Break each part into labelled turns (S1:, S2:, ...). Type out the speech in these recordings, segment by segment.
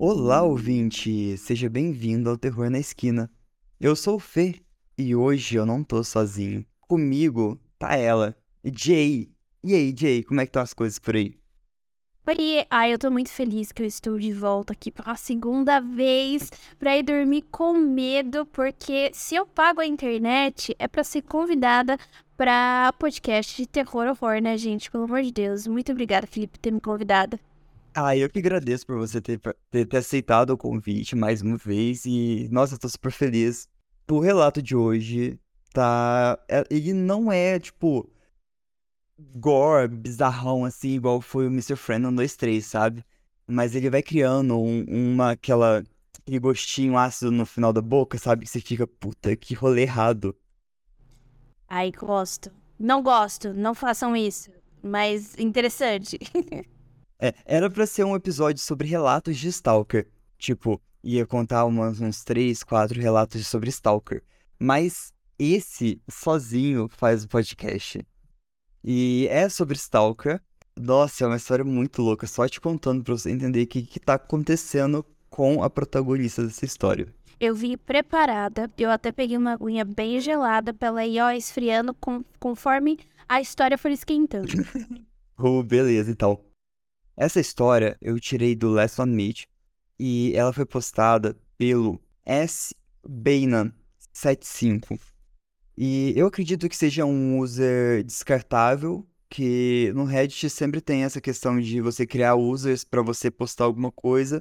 S1: Olá, ouvinte! Seja bem-vindo ao Terror na Esquina. Eu sou o Fê e hoje eu não tô sozinho. Comigo tá ela, Jay. E aí, Jay, como é que estão as coisas por aí?
S2: Oi, ai, eu tô muito feliz que eu estou de volta aqui pela segunda vez pra ir dormir com medo, porque se eu pago a internet é pra ser convidada pra podcast de terror horror, né, gente? Pelo amor de Deus. Muito obrigada, Felipe, por ter me convidado.
S1: Ah, eu que agradeço por você ter, ter, ter aceitado o convite mais uma vez e, nossa, eu tô super feliz. O relato de hoje tá. é- Ele não é, tipo, gore, bizarrão, assim, igual foi o Mr. Friend no 2-3, sabe? Mas ele vai criando um- uma, aquela, aquele gostinho ácido no final da boca, sabe? Que você fica, puta, que rolê errado.
S2: Ai, gosto. Não gosto, não façam isso. Mas interessante.
S1: É, era pra ser um episódio sobre relatos de Stalker. Tipo, ia contar umas, uns três, quatro relatos sobre Stalker. Mas esse sozinho faz o podcast. E é sobre Stalker. Nossa, é uma história muito louca. Só te contando pra você entender o que, que tá acontecendo com a protagonista dessa história.
S2: Eu vim preparada, eu até peguei uma aguinha bem gelada pra ela ir, ó, esfriando com- conforme a história for esquentando.
S1: Oh, beleza, então. Essa história eu tirei do Last One Meet e ela foi postada pelo S. Bainan75. E eu acredito que seja um user descartável, que no Reddit sempre tem essa questão de você criar users para você postar alguma coisa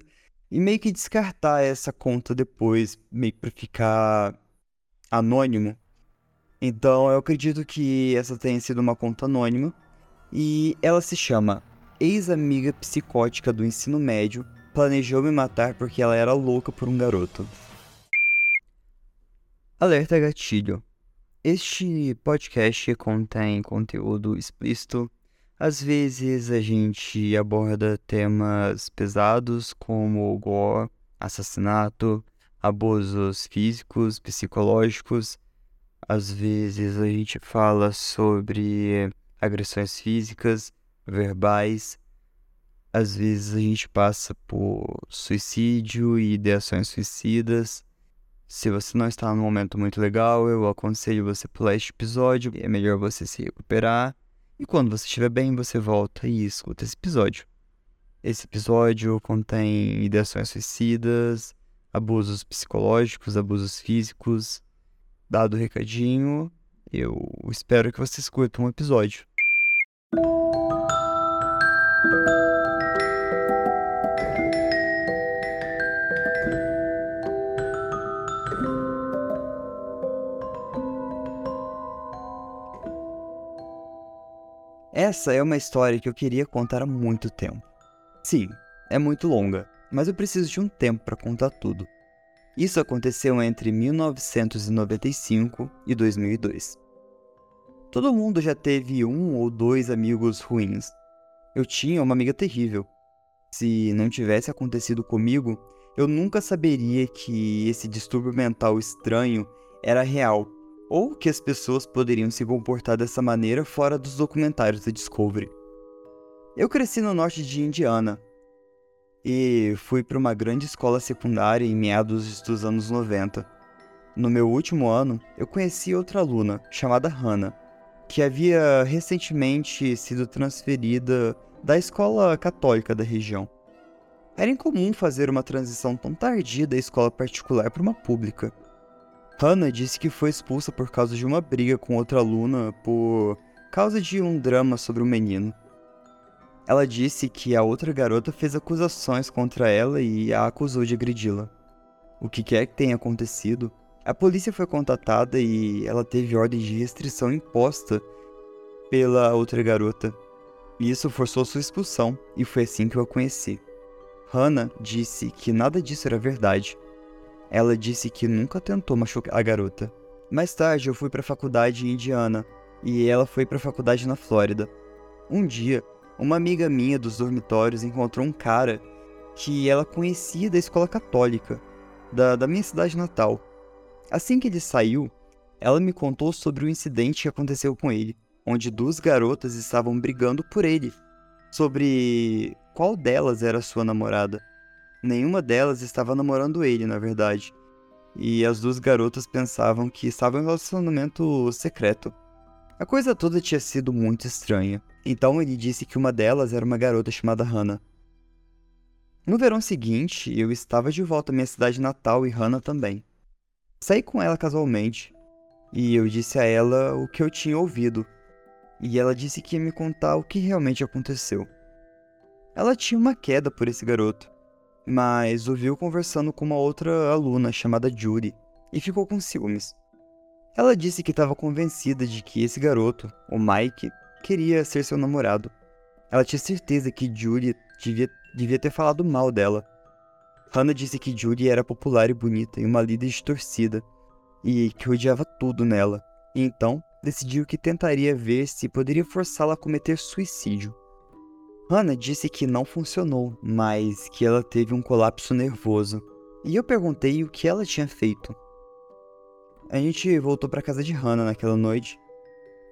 S1: e meio que descartar essa conta depois, meio pra ficar anônimo. Então eu acredito que essa tenha sido uma conta anônima. E ela se chama Ex-amiga psicótica do ensino médio planejou me matar porque ela era louca por um garoto. Alerta gatilho. Este podcast contém conteúdo explícito. Às vezes a gente aborda temas pesados como gore, assassinato, abusos físicos, psicológicos. Às vezes a gente fala sobre agressões físicas, verbais. Às vezes a gente passa por suicídio e ideações suicidas. Se você não está num momento muito legal, eu aconselho você pular este episódio. É melhor você se recuperar. E quando você estiver bem, você volta e escuta esse episódio. Esse episódio contém ideações suicidas, abusos psicológicos, abusos físicos. Dado o recadinho, eu espero que vocês curtam o episódio. Essa é uma história que eu queria contar há muito tempo. Sim, é muito longa, mas eu preciso de um tempo para contar tudo. Isso aconteceu entre 1995 e 2002. Todo mundo já teve um ou dois amigos ruins. Eu tinha uma amiga terrível. Se não tivesse acontecido comigo, eu nunca saberia que esse distúrbio mental estranho era real ou que as pessoas poderiam se comportar dessa maneira fora dos documentários da Discovery. Eu cresci no norte de Indiana e fui para uma grande escola secundária em meados dos anos 90. No meu último ano, eu conheci outra aluna chamada Hannah, que havia recentemente sido transferida da escola católica da região. Era incomum fazer uma transição tão tardia da escola particular para uma pública. Hannah disse que foi expulsa por causa de uma briga com outra aluna por causa de um drama sobre o menino. Ela disse que a outra garota fez acusações contra ela e a acusou de agredi-la. O que quer que tenha acontecido, a polícia foi contatada e ela teve ordem de restrição imposta pela outra garota. E isso forçou sua expulsão, e foi assim que eu a conheci. Hannah disse que nada disso era verdade. Ela disse que nunca tentou machucar a garota. Mais tarde eu fui para a faculdade em Indiana e ela foi para a faculdade na Flórida. Um dia, uma amiga minha dos dormitórios encontrou um cara que ela conhecia da escola católica, da, da minha cidade natal. Assim que ele saiu, ela me contou sobre o incidente que aconteceu com ele, onde duas garotas estavam brigando por ele, sobre qual delas era sua namorada. Nenhuma delas estava namorando ele, na verdade. E as duas garotas pensavam que estavam em um relacionamento secreto. A coisa toda tinha sido muito estranha. Então ele disse que uma delas era uma garota chamada Hannah. No verão seguinte, eu estava de volta à minha cidade natal e Hannah também. Saí com ela casualmente e eu disse a ela o que eu tinha ouvido. E ela disse que ia me contar o que realmente aconteceu. Ela tinha uma queda por esse garoto, mas ouviu conversando com uma outra aluna chamada Judy e ficou com ciúmes. Ela disse que estava convencida de que esse garoto, o Mike, queria ser seu namorado. Ela tinha certeza que Judy devia devia ter falado mal dela. Hannah disse que Judy era popular e bonita e uma líder de torcida, e que odiava tudo nela, e então decidiu que tentaria ver se poderia forçá-la a cometer suicídio. Hannah disse que não funcionou, mas que ela teve um colapso nervoso, e eu perguntei o que ela tinha feito. A gente voltou para casa de Hannah naquela noite,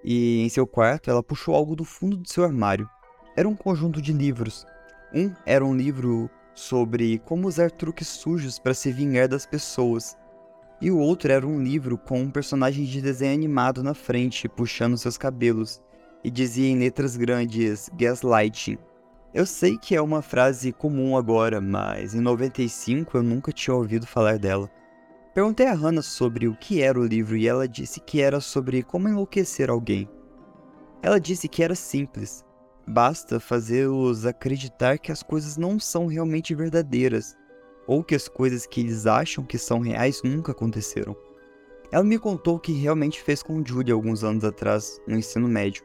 S1: e em seu quarto ela puxou algo do fundo do seu armário. Era um conjunto de livros, um era um livro sobre como usar truques sujos para se vingar das pessoas. E o outro era um livro com um personagem de desenho animado na frente, puxando seus cabelos, e dizia em letras grandes gaslighting. Eu sei que é uma frase comum agora, mas em 95 eu nunca tinha ouvido falar dela. Perguntei a Hannah sobre o que era o livro e ela disse que era sobre como enlouquecer alguém. Ela disse que era simples, Basta fazê-los acreditar que as coisas não são realmente verdadeiras, ou que as coisas que eles acham que são reais nunca aconteceram. Ela me contou o que realmente fez com Judy alguns anos atrás, no ensino médio.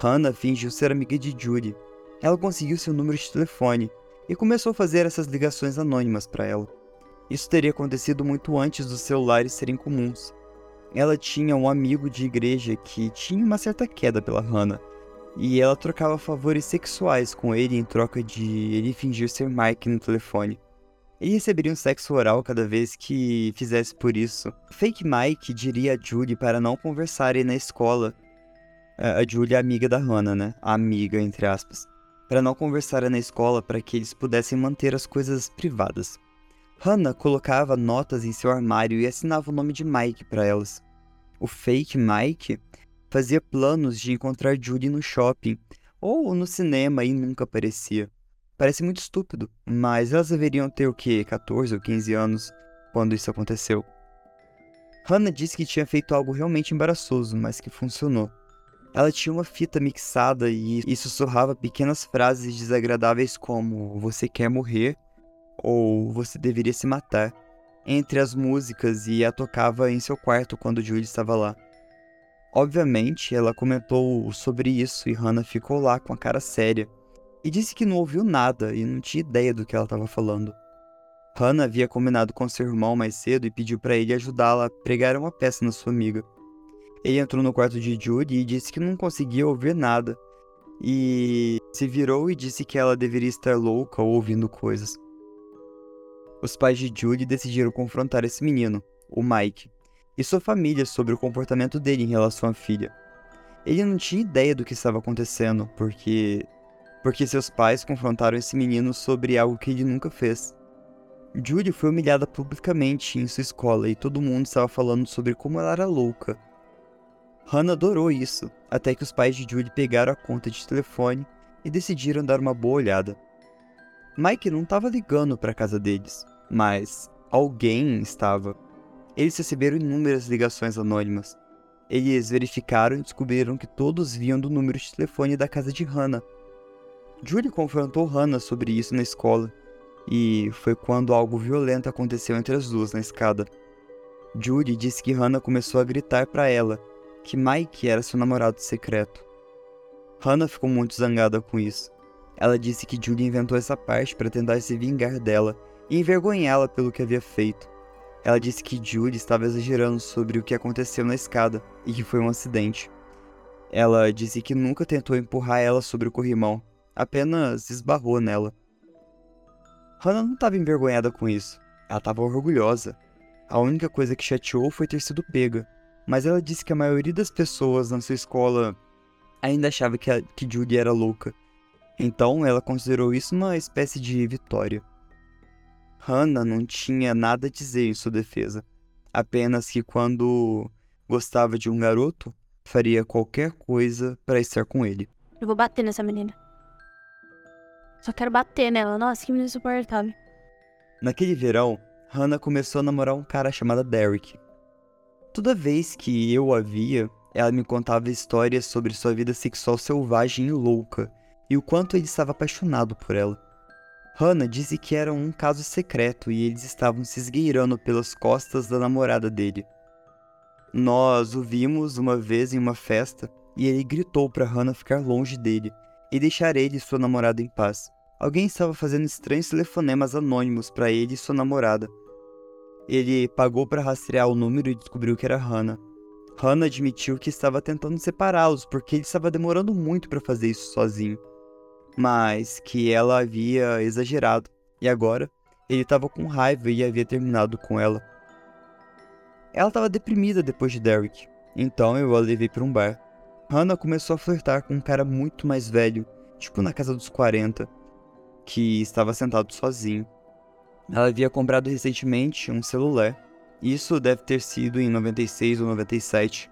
S1: Hannah fingiu ser amiga de Judy. Ela conseguiu seu número de telefone e começou a fazer essas ligações anônimas para ela. Isso teria acontecido muito antes dos celulares serem comuns. Ela tinha um amigo de igreja que tinha uma certa queda pela Hannah e ela trocava favores sexuais com ele em troca de ele fingir ser Mike no telefone. Ele receberia um sexo oral cada vez que fizesse por isso. Fake Mike diria a Julie para não conversarem na escola. A Julie é amiga da Hannah, né? Amiga, entre aspas. Para não conversarem na escola para que eles pudessem manter as coisas privadas. Hannah colocava notas em seu armário e assinava o nome de Mike para elas. O fake Mike fazia planos de encontrar Judy no shopping ou no cinema e nunca aparecia. Parece muito estúpido, mas elas deveriam ter o que, 14 ou 15 anos quando isso aconteceu. Hannah disse que tinha feito algo realmente embaraçoso, mas que funcionou. Ela tinha uma fita mixada e, e sussurrava pequenas frases desagradáveis como você quer morrer ou você deveria se matar entre as músicas e a tocava em seu quarto quando Judy estava lá. Obviamente, ela comentou sobre isso e Hannah ficou lá com a cara séria e disse que não ouviu nada e não tinha ideia do que ela estava falando. Hannah havia combinado com seu irmão mais cedo e pediu para ele ajudá-la a pregar uma peça na sua amiga. Ele entrou no quarto de Judy e disse que não conseguia ouvir nada e se virou e disse que ela deveria estar louca ou ouvindo coisas. Os pais de Judy decidiram confrontar esse menino, o Mike, e sua família sobre o comportamento dele em relação à filha. Ele não tinha ideia do que estava acontecendo, porque porque seus pais confrontaram esse menino sobre algo que ele nunca fez. Judy foi humilhada publicamente em sua escola e todo mundo estava falando sobre como ela era louca. Hannah adorou isso, até que os pais de Judy pegaram a conta de telefone e decidiram dar uma boa olhada. Mike não estava ligando para a casa deles, mas alguém estava. Eles receberam inúmeras ligações anônimas. Eles verificaram e descobriram que todos vinham do número de telefone da casa de Hannah. Julie confrontou Hannah sobre isso na escola, e foi quando algo violento aconteceu entre as duas na escada. Julie disse que Hannah começou a gritar para ela que Mike era seu namorado secreto. Hannah ficou muito zangada com isso. Ela disse que Julie inventou essa parte para tentar se vingar dela e envergonhá-la pelo que havia feito. Ela disse que Julie estava exagerando sobre o que aconteceu na escada e que foi um acidente. Ela disse que nunca tentou empurrar ela sobre o corrimão, apenas esbarrou nela. Hannah não estava envergonhada com isso, ela estava orgulhosa. A única coisa que chateou foi ter sido pega, mas ela disse que a maioria das pessoas na sua escola ainda achava que, a, que Judy era louca. Então ela considerou isso uma espécie de vitória. Hannah não tinha nada a dizer em sua defesa, apenas que quando gostava de um garoto, faria qualquer coisa para estar com ele.
S2: Eu vou bater nessa menina. Só quero bater nela. Nossa, que menina insuportável.
S1: Naquele verão, Hannah começou a namorar um cara chamado Derek. Toda vez que eu a via, ela me contava histórias sobre sua vida sexual selvagem e louca, e o quanto ele estava apaixonado por ela. Hannah disse que era um caso secreto e eles estavam se esgueirando pelas costas da namorada dele. Nós o vimos uma vez em uma festa e ele gritou para Hannah ficar longe dele e deixar ele e sua namorada em paz. Alguém estava fazendo estranhos telefonemas anônimos para ele e sua namorada. Ele pagou para rastrear o número e descobriu que era Hannah. Hannah admitiu que estava tentando separá-los porque ele estava demorando muito para fazer isso sozinho, mas que ela havia exagerado e agora ele estava com raiva e havia terminado com ela. Ela estava deprimida depois de Derek, então eu a levei para um bar. Hannah começou a flertar com um cara muito mais velho, tipo na casa dos 40, que estava sentado sozinho. Ela havia comprado recentemente um celular. Isso deve ter sido em 96 ou 97,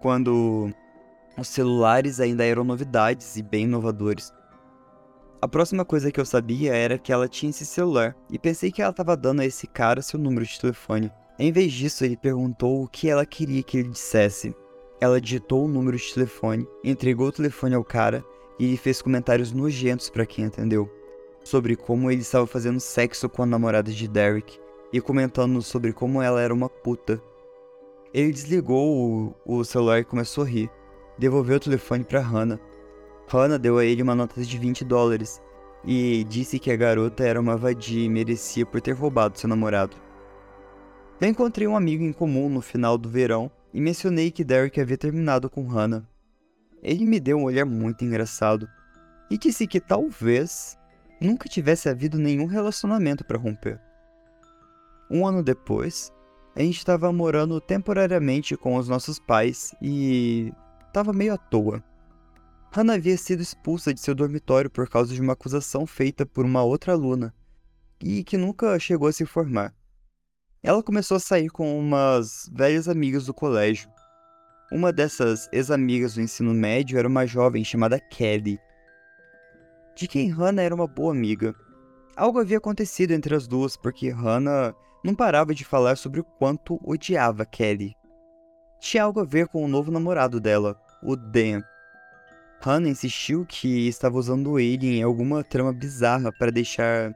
S1: quando os celulares ainda eram novidades e bem inovadores. A próxima coisa que eu sabia era que ela tinha esse celular e pensei que ela estava dando a esse cara seu número de telefone. Em vez disso, ele perguntou o que ela queria que ele dissesse. Ela digitou o número de telefone, entregou o telefone ao cara e ele fez comentários nojentos para quem entendeu, sobre como ele estava fazendo sexo com a namorada de Derek e comentando sobre como ela era uma puta. Ele desligou o, o celular e começou a rir. Devolveu o telefone para Hannah. Hannah deu a ele uma nota de 20 dólares e disse que a garota era uma vadia e merecia por ter roubado seu namorado. Eu encontrei um amigo em comum no final do verão e mencionei que Derek havia terminado com Hannah. Ele me deu um olhar muito engraçado e disse que talvez nunca tivesse havido nenhum relacionamento para romper. Um ano depois, a gente estava morando temporariamente com os nossos pais e estava meio à toa. Hannah havia sido expulsa de seu dormitório por causa de uma acusação feita por uma outra aluna e que nunca chegou a se formar. Ela começou a sair com umas velhas amigas do colégio. Uma dessas ex-amigas do ensino médio era uma jovem chamada Kelly, de quem Hannah era uma boa amiga. Algo havia acontecido entre as duas porque Hannah não parava de falar sobre o quanto odiava Kelly. Tinha algo a ver com o novo namorado dela, o Dan. Hannah insistiu que estava usando ele em alguma trama bizarra para deixar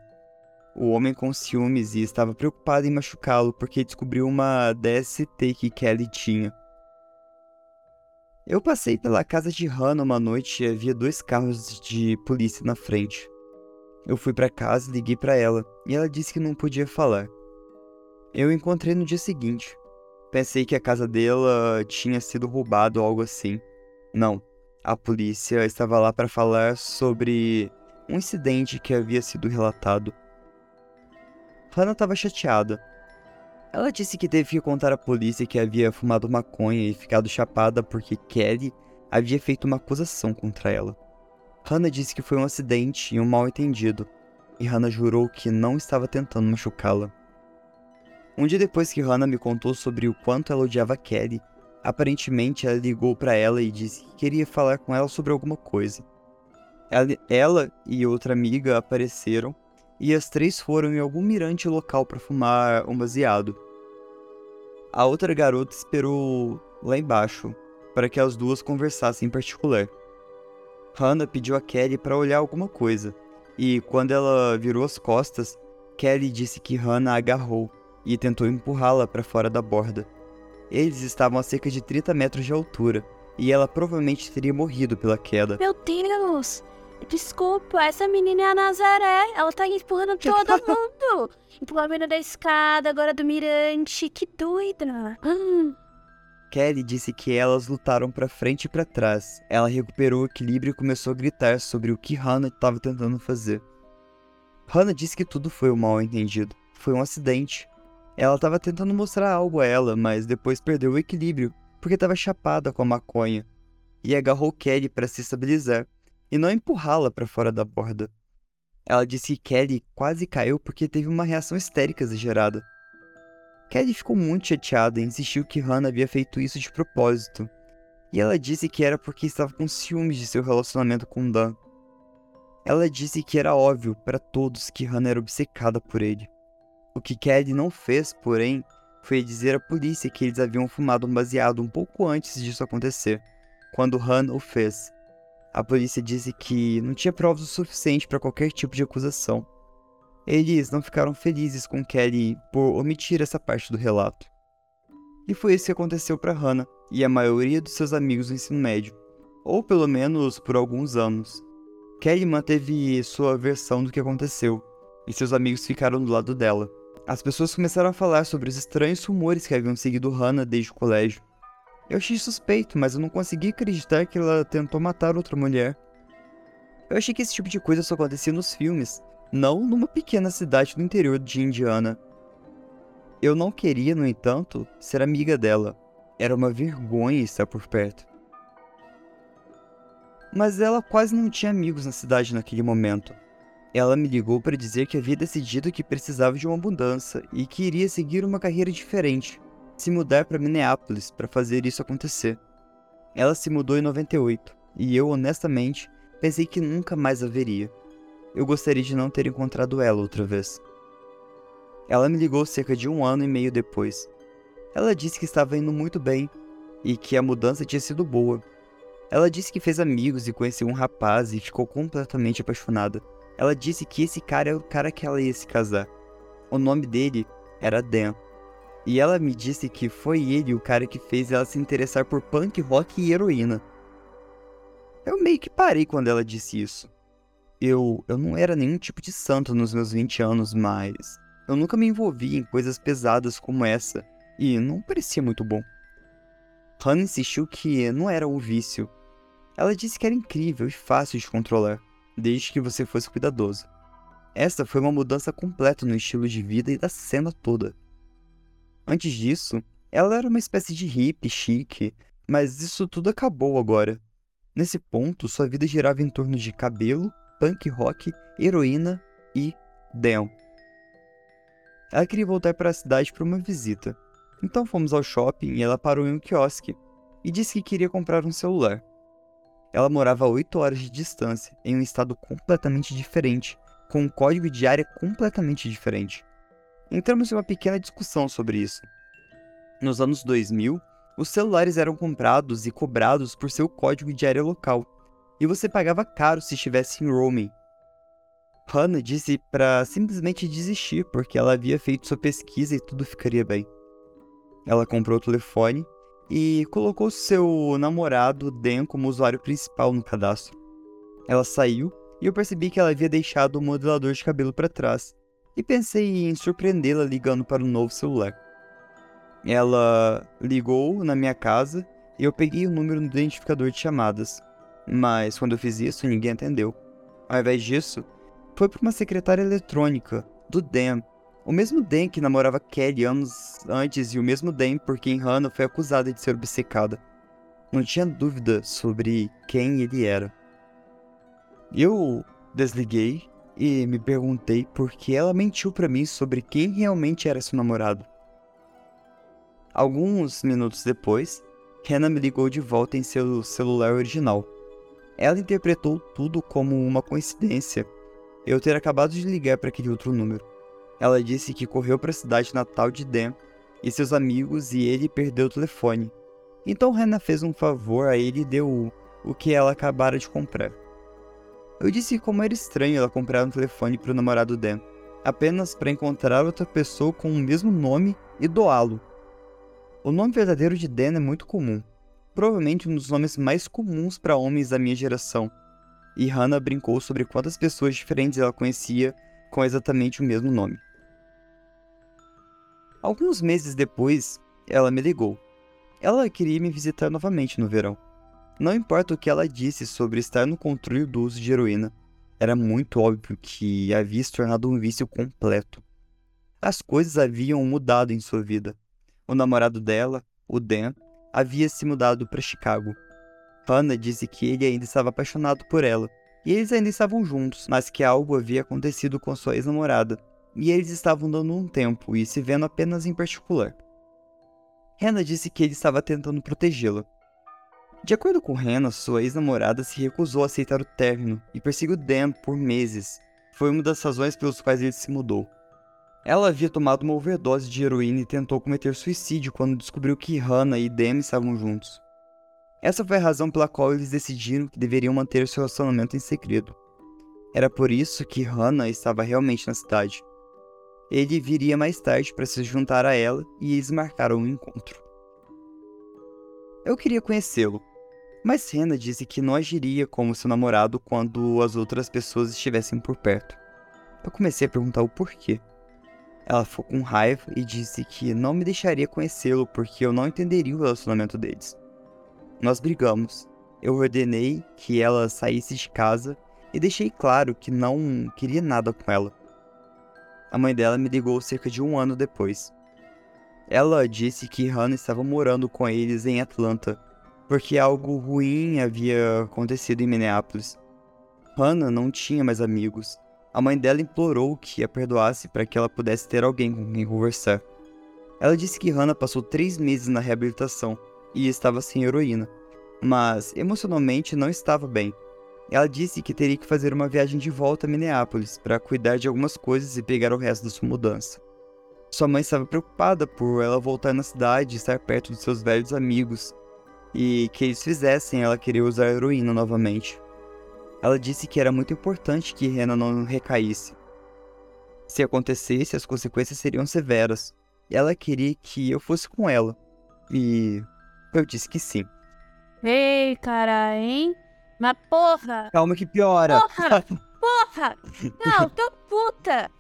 S1: o homem com ciúmes e estava preocupado em machucá-lo porque descobriu uma DST que Kelly tinha. Eu passei pela casa de Hannah uma noite e havia dois carros de polícia na frente. Eu fui para casa e liguei para ela, e ela disse que não podia falar. Eu encontrei no dia seguinte. Pensei que a casa dela tinha sido roubada ou algo assim. Não, a polícia estava lá para falar sobre um incidente que havia sido relatado. Hannah estava chateada. Ela disse que teve que contar à polícia que havia fumado maconha e ficado chapada porque Kelly havia feito uma acusação contra ela. Hannah disse que foi um acidente e um mal-entendido, e Hannah jurou que não estava tentando machucá-la. Um dia depois que Hannah me contou sobre o quanto ela odiava Kelly, aparentemente ela ligou para ela e disse que queria falar com ela sobre alguma coisa. Ela, ela e outra amiga apareceram e as três foram em algum mirante local para fumar um baseado. A outra garota esperou lá embaixo para que as duas conversassem em particular. Hannah pediu a Kelly para olhar alguma coisa, e quando ela virou as costas, Kelly disse que Hannah agarrou e tentou empurrá-la para fora da borda. Eles estavam a cerca de 30 metros de altura, e ela provavelmente teria morrido pela queda.
S2: Meu Deus! Desculpa, essa menina é a Nazaré. Ela tá empurrando todo mundo. Empurrou a menina da escada, agora do mirante. Que doida. Hum.
S1: Kelly disse que elas lutaram para frente e para trás. Ela recuperou o equilíbrio e começou a gritar sobre o que Hannah estava tentando fazer. Hannah disse que tudo foi um mal entendido. Foi um acidente. Ela estava tentando mostrar algo a ela, mas depois perdeu o equilíbrio porque estava chapada com a maconha e agarrou Kelly para se estabilizar e não empurrá-la para fora da borda. Ela disse que Kelly quase caiu porque teve uma reação histérica exagerada. Kelly ficou muito chateada e insistiu que Hannah havia feito isso de propósito. E ela disse que era porque estava com ciúmes de seu relacionamento com Dan. Ela disse que era óbvio para todos que Hannah era obcecada por ele. O que Kelly não fez, porém, foi dizer à polícia que eles haviam fumado um baseado um pouco antes disso acontecer, quando Hannah o fez. A polícia disse que não tinha provas o suficiente para qualquer tipo de acusação. Eles não ficaram felizes com Kelly por omitir essa parte do relato. E foi isso que aconteceu para Hannah e a maioria dos seus amigos do ensino médio, ou pelo menos por alguns anos. Kelly manteve sua versão do que aconteceu, e seus amigos ficaram do lado dela. As pessoas começaram a falar sobre os estranhos rumores que haviam seguido Hannah desde o colégio. Eu achei suspeito, mas eu não consegui acreditar que ela tentou matar outra mulher. Eu achei que esse tipo de coisa só acontecia nos filmes, não numa pequena cidade do interior de Indiana. Eu não queria, no entanto, ser amiga dela. Era uma vergonha estar por perto. Mas ela quase não tinha amigos na cidade naquele momento. Ela me ligou para dizer que havia decidido que precisava de uma mudança e que iria seguir uma carreira diferente, se mudar para Minneapolis para fazer isso acontecer. Ela se mudou em 98 e eu, honestamente, pensei que nunca mais a veria. Eu gostaria de não ter encontrado ela outra vez. Ela me ligou cerca de um ano e meio depois. Ela disse que estava indo muito bem e que a mudança tinha sido boa. Ela disse que fez amigos e conheceu um rapaz e ficou completamente apaixonada. Ela disse que esse cara é o cara que ela ia se casar. O nome dele era Dan. E ela me disse que foi ele o cara que fez ela se interessar por punk rock e heroína. Eu meio que parei quando ela disse isso. Eu, eu não era nenhum tipo de santo nos meus 20 anos, mas eu nunca me envolvi em coisas pesadas como essa, e não parecia muito bom. Hannah insistiu que não era um vício. Ela disse que era incrível e fácil de controlar desde que você fosse cuidadoso. Essa foi uma mudança completa no estilo de vida e da cena toda. Antes disso, ela era uma espécie de hippie chique, mas isso tudo acabou agora. Nesse ponto, sua vida girava em torno de cabelo, punk rock, heroína e Dan. Ela queria voltar para a cidade para uma visita. Então fomos ao shopping e ela parou em um quiosque e disse que queria comprar um celular. Ela morava a 8 horas de distância, em um estado completamente diferente, com um código de área completamente diferente. Entramos em uma pequena discussão sobre isso. Nos anos 2000, os celulares eram comprados e cobrados por seu código de área local, e você pagava caro se estivesse em roaming. Hannah disse para simplesmente desistir porque ela havia feito sua pesquisa e tudo ficaria bem. Ela comprou o telefone e colocou seu namorado Dan como usuário principal no cadastro. Ela saiu e eu percebi que ela havia deixado o modelador de cabelo para trás e pensei em surpreendê-la ligando para o um novo celular. Ela ligou na minha casa e eu peguei o número no identificador de chamadas, mas quando eu fiz isso ninguém atendeu. Ao invés disso, foi para uma secretária eletrônica do Dan o mesmo Dan que namorava Kelly anos antes e o mesmo Dan por quem Hannah foi acusada de ser obcecada. Não tinha dúvida sobre quem ele era. Eu desliguei e me perguntei por que ela mentiu para mim sobre quem realmente era seu namorado. Alguns minutos depois, Hannah me ligou de volta em seu celular original. Ela interpretou tudo como uma coincidência eu ter acabado de ligar para aquele outro número. Ela disse que correu para a cidade natal de Dan e seus amigos e ele perdeu o telefone. Então Hannah fez um favor a ele e deu o que ela acabara de comprar. Eu disse como era estranho ela comprar um telefone para o namorado Dan, apenas para encontrar outra pessoa com o mesmo nome e doá-lo. O nome verdadeiro de Dan é muito comum, provavelmente um dos nomes mais comuns para homens da minha geração. E Hannah brincou sobre quantas pessoas diferentes ela conhecia com exatamente o mesmo nome. Alguns meses depois, ela me ligou. Ela queria me visitar novamente no verão. Não importa o que ela disse sobre estar no controle do uso de heroína, era muito óbvio que havia se tornado um vício completo. As coisas haviam mudado em sua vida. O namorado dela, o Dan, havia se mudado para Chicago. Hannah disse que ele ainda estava apaixonado por ela e eles ainda estavam juntos, mas que algo havia acontecido com sua ex-namorada, e eles estavam dando um tempo e se vendo apenas em particular. Hannah disse que ele estava tentando protegê-la. De acordo com Hannah, sua ex-namorada se recusou a aceitar o término e perseguiu Dan por meses. Foi uma das razões pelas quais ele se mudou. Ela havia tomado uma overdose de heroína e tentou cometer suicídio quando descobriu que Hannah e Dan estavam juntos. Essa foi a razão pela qual eles decidiram que deveriam manter seu relacionamento em segredo. Era por isso que Hannah estava realmente na cidade. Ele viria mais tarde para se juntar a ela e eles marcaram um encontro. Eu queria conhecê-lo, mas Hannah disse que não agiria como seu namorado quando as outras pessoas estivessem por perto. Eu comecei a perguntar o porquê. Ela ficou com raiva e disse que não me deixaria conhecê-lo porque eu não entenderia o relacionamento deles. Nós brigamos. Eu ordenei que ela saísse de casa e deixei claro que não queria nada com ela. A mãe dela me ligou cerca de um ano depois. Ela disse que Hannah estava morando com eles em Atlanta, porque algo ruim havia acontecido em Minneapolis. Hannah não tinha mais amigos a mãe dela implorou que a perdoasse para que ela pudesse ter alguém com quem conversar. Ela disse que Hannah passou três meses na reabilitação e estava sem heroína, mas emocionalmente não estava bem. Ela disse que teria que fazer uma viagem de volta a Minneapolis para cuidar de algumas coisas e pegar o resto da sua mudança. Sua mãe estava preocupada por ela voltar na cidade e estar perto dos seus velhos amigos, e que eles fizessem ela querer usar heroína novamente. Ela disse que era muito importante que Rena não recaísse. Se acontecesse, as consequências seriam severas. Ela queria que eu fosse com ela. E eu disse que sim.
S2: Ei, cara, hein? Mas porra!
S1: Calma que piora.
S2: Porra! Porra! Não, tô puta!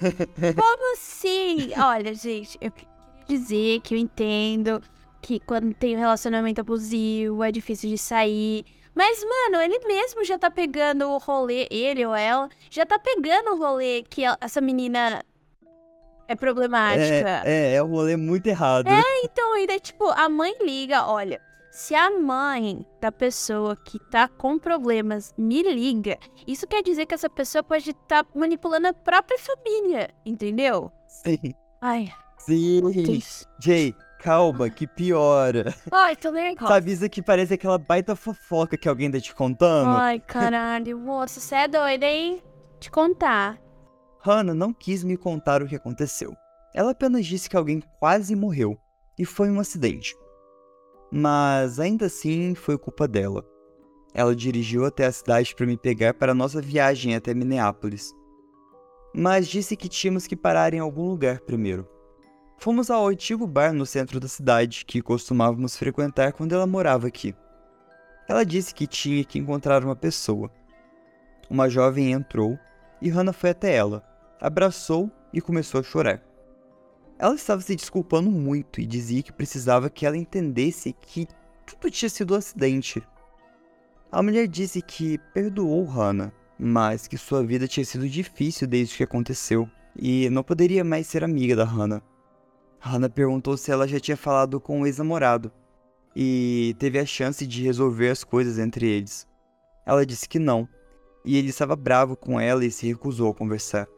S2: Como assim? Olha, gente, eu queria dizer que eu entendo que quando tem um relacionamento abusivo é difícil de sair. Mas, mano, ele mesmo já tá pegando o rolê, ele ou ela, já tá pegando o rolê que essa menina é problemática.
S1: É, é, é um rolê muito errado.
S2: É, então, ainda é tipo, a mãe liga, olha, se a mãe da pessoa que tá com problemas me liga, isso quer dizer que essa pessoa pode estar tá manipulando a própria família, entendeu?
S1: Sim.
S2: Ai.
S1: Sim. Jay, Calma, que piora.
S2: Ai, tô nervosa.
S1: Sabe, isso aqui parece aquela baita fofoca que alguém tá te contando.
S2: Ai, caralho, moça, você é doida, hein? Te contar.
S1: Hannah não quis me contar o que aconteceu. Ela apenas disse que alguém quase morreu, e foi um acidente. Mas ainda assim foi culpa dela. Ela dirigiu até a cidade para me pegar para nossa viagem até Minneapolis. Mas disse que tínhamos que parar em algum lugar primeiro. Fomos ao antigo bar no centro da cidade que costumávamos frequentar quando ela morava aqui. Ela disse que tinha que encontrar uma pessoa. Uma jovem entrou e Hannah foi até ela, abraçou e começou a chorar. Ela estava se desculpando muito e dizia que precisava que ela entendesse que tudo tinha sido um acidente. A mulher disse que perdoou Hannah, mas que sua vida tinha sido difícil desde que aconteceu e não poderia mais ser amiga da Hannah. Hannah perguntou se ela já tinha falado com o ex-namorado e teve a chance de resolver as coisas entre eles. Ela disse que não, e ele estava bravo com ela e se recusou a conversar.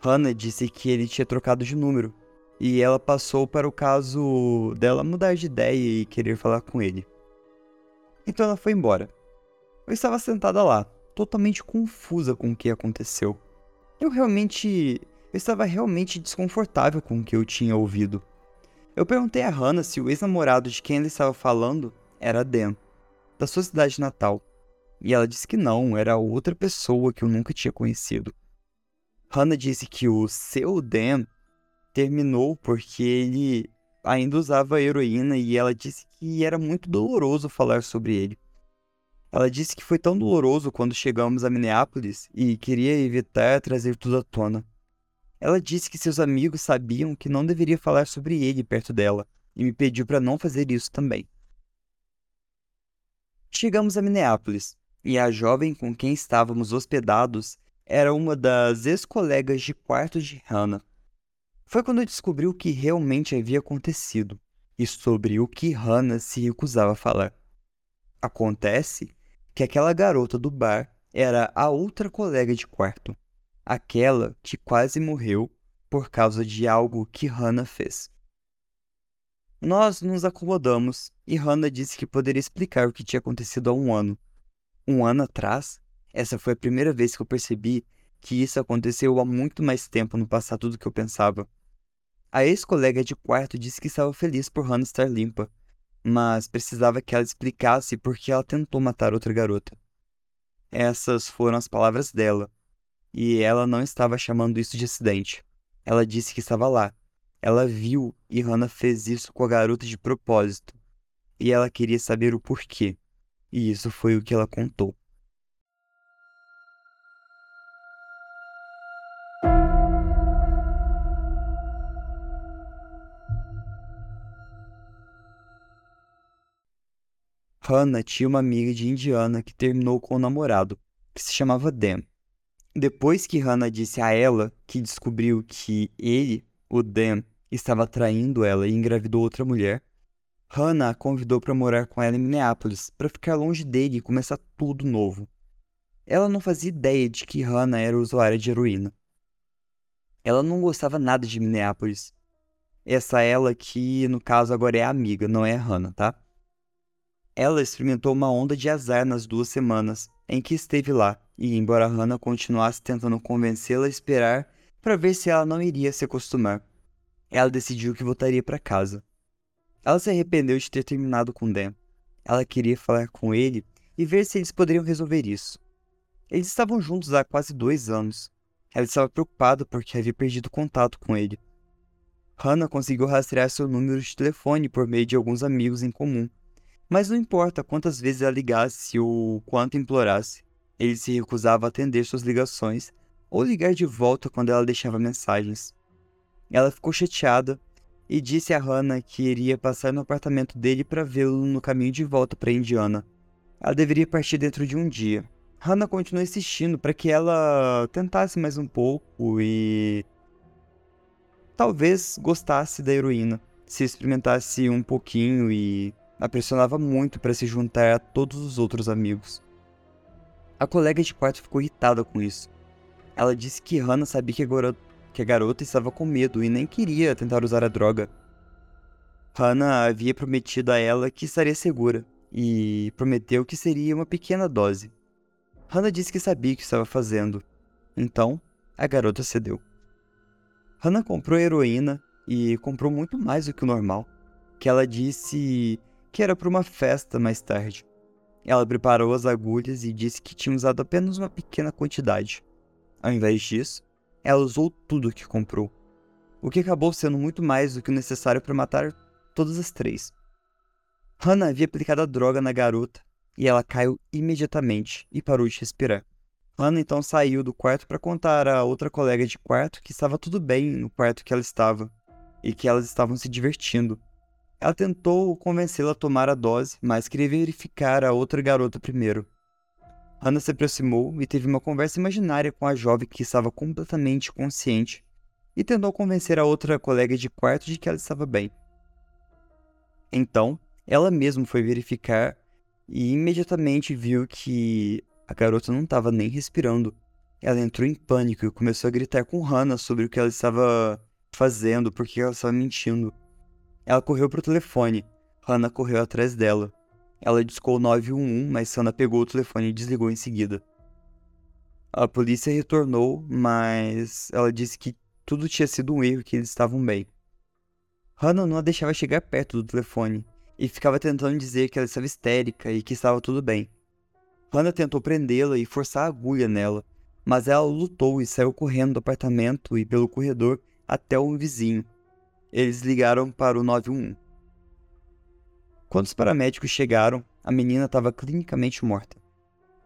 S1: Hannah disse que ele tinha trocado de número, e ela passou para o caso dela mudar de ideia e querer falar com ele. Então ela foi embora. Eu estava sentada lá, totalmente confusa com o que aconteceu. Eu realmente eu estava realmente desconfortável com o que eu tinha ouvido. Eu perguntei a Hannah se o ex-namorado de quem ela estava falando era Dan, da sua cidade natal. E ela disse que não, era outra pessoa que eu nunca tinha conhecido. Hannah disse que o seu Dan terminou porque ele ainda usava heroína e ela disse que era muito doloroso falar sobre ele. Ela disse que foi tão doloroso quando chegamos a Minneapolis e queria evitar trazer tudo à tona. Ela disse que seus amigos sabiam que não deveria falar sobre ele perto dela e me pediu para não fazer isso também. Chegamos a Minneapolis e a jovem com quem estávamos hospedados era uma das ex-colegas de quarto de Hannah. Foi quando descobriu o que realmente havia acontecido e sobre o que Hannah se recusava a falar. Acontece que aquela garota do bar era a outra colega de quarto, aquela que quase morreu por causa de algo que Hannah fez. Nós nos acomodamos e Hannah disse que poderia explicar o que tinha acontecido há um ano. Um ano atrás, essa foi a primeira vez que eu percebi que isso aconteceu há muito mais tempo no passado do que eu pensava. A ex-colega de quarto disse que estava feliz por Hannah estar limpa, mas precisava que ela explicasse por que ela tentou matar outra garota. Essas foram as palavras dela, e ela não estava chamando isso de acidente. Ela disse que estava lá, ela viu e Hannah fez isso com a garota de propósito. E ela queria saber o porquê. E isso foi o que ela contou. Hannah tinha uma amiga de Indiana que terminou com o namorado, que se chamava Dan. Depois que Hannah disse a ela que descobriu que ele, o Dan, estava traindo ela e engravidou outra mulher, Hannah a convidou para morar com ela em Minneapolis, para ficar longe dele e começar tudo novo. Ela não fazia ideia de que Hannah era usuária de heroína. Ela não gostava nada de Minneapolis. Essa ela que, no caso, agora é a amiga, não é a Hannah, tá? Ela experimentou uma onda de azar nas duas semanas em que esteve lá, e embora Hannah continuasse tentando convencê-la a esperar para ver se ela não iria se acostumar, ela decidiu que voltaria para casa. Ela se arrependeu de ter terminado com Dan. Ela queria falar com ele e ver se eles poderiam resolver isso. Eles estavam juntos há quase dois anos. Ela estava preocupada porque havia perdido contato com ele. Hannah conseguiu rastrear seu número de telefone por meio de alguns amigos em comum. Mas não importa quantas vezes ela ligasse ou quanto implorasse, ele se recusava a atender suas ligações ou ligar de volta quando ela deixava mensagens. Ela ficou chateada e disse a Hannah que iria passar no apartamento dele para vê-lo no caminho de volta para Indiana. Ela deveria partir dentro de um dia. Hannah continuou insistindo para que ela tentasse mais um pouco e talvez gostasse da heroína, se experimentasse um pouquinho e a pressionava muito para se juntar a todos os outros amigos. A colega de quarto ficou irritada com isso. Ela disse que Hannah sabia que agora que a garota estava com medo e nem queria tentar usar a droga. Hannah havia prometido a ela que estaria segura e prometeu que seria uma pequena dose. Hannah disse que sabia o que estava fazendo, então a garota cedeu. Hannah comprou heroína e comprou muito mais do que o normal, que ela disse que era para uma festa mais tarde. Ela preparou as agulhas e disse que tinha usado apenas uma pequena quantidade. Ao invés disso, ela usou tudo o que comprou, o que acabou sendo muito mais do que o necessário para matar todas as três. Hannah havia aplicado a droga na garota e ela caiu imediatamente e parou de respirar. Hannah então saiu do quarto para contar a outra colega de quarto que estava tudo bem no quarto que ela estava e que elas estavam se divertindo. Ela tentou convencê-la a tomar a dose, mas queria verificar a outra garota primeiro. Hannah se aproximou e teve uma conversa imaginária com a jovem que estava completamente consciente e tentou convencer a outra colega de quarto de que ela estava bem. Então, ela mesma foi verificar e imediatamente viu que a garota não estava nem respirando. Ela entrou em pânico e começou a gritar com Hannah sobre o que ela estava fazendo, porque ela estava mentindo. Ela correu para o telefone. Hannah correu atrás dela. Ela discou 911, mas Hannah pegou o telefone e desligou em seguida. A polícia retornou, mas ela disse que tudo tinha sido um erro e que eles estavam bem. Hannah não a deixava chegar perto do telefone e ficava tentando dizer que ela estava histérica e que estava tudo bem. Hannah tentou prendê-la e forçar a agulha nela, mas ela lutou e saiu correndo do apartamento e pelo corredor até o vizinho. Eles ligaram para o 911. Quando os paramédicos chegaram, a menina estava clinicamente morta.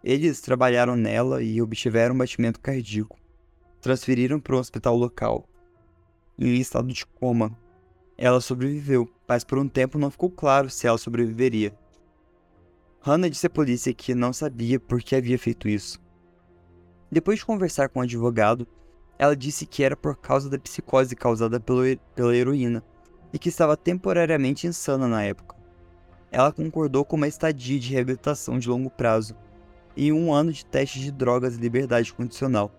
S1: Eles trabalharam nela e obtiveram um batimento cardíaco. Transferiram para o hospital local. Em estado de coma. Ela sobreviveu, mas por um tempo não ficou claro se ela sobreviveria. Hannah disse à polícia que não sabia por que havia feito isso. Depois de conversar com o um advogado, ela disse que era por causa da psicose causada pela heroína e que estava temporariamente insana na época ela concordou com uma estadia de reabilitação de longo prazo. e um ano de teste de drogas e liberdade condicional.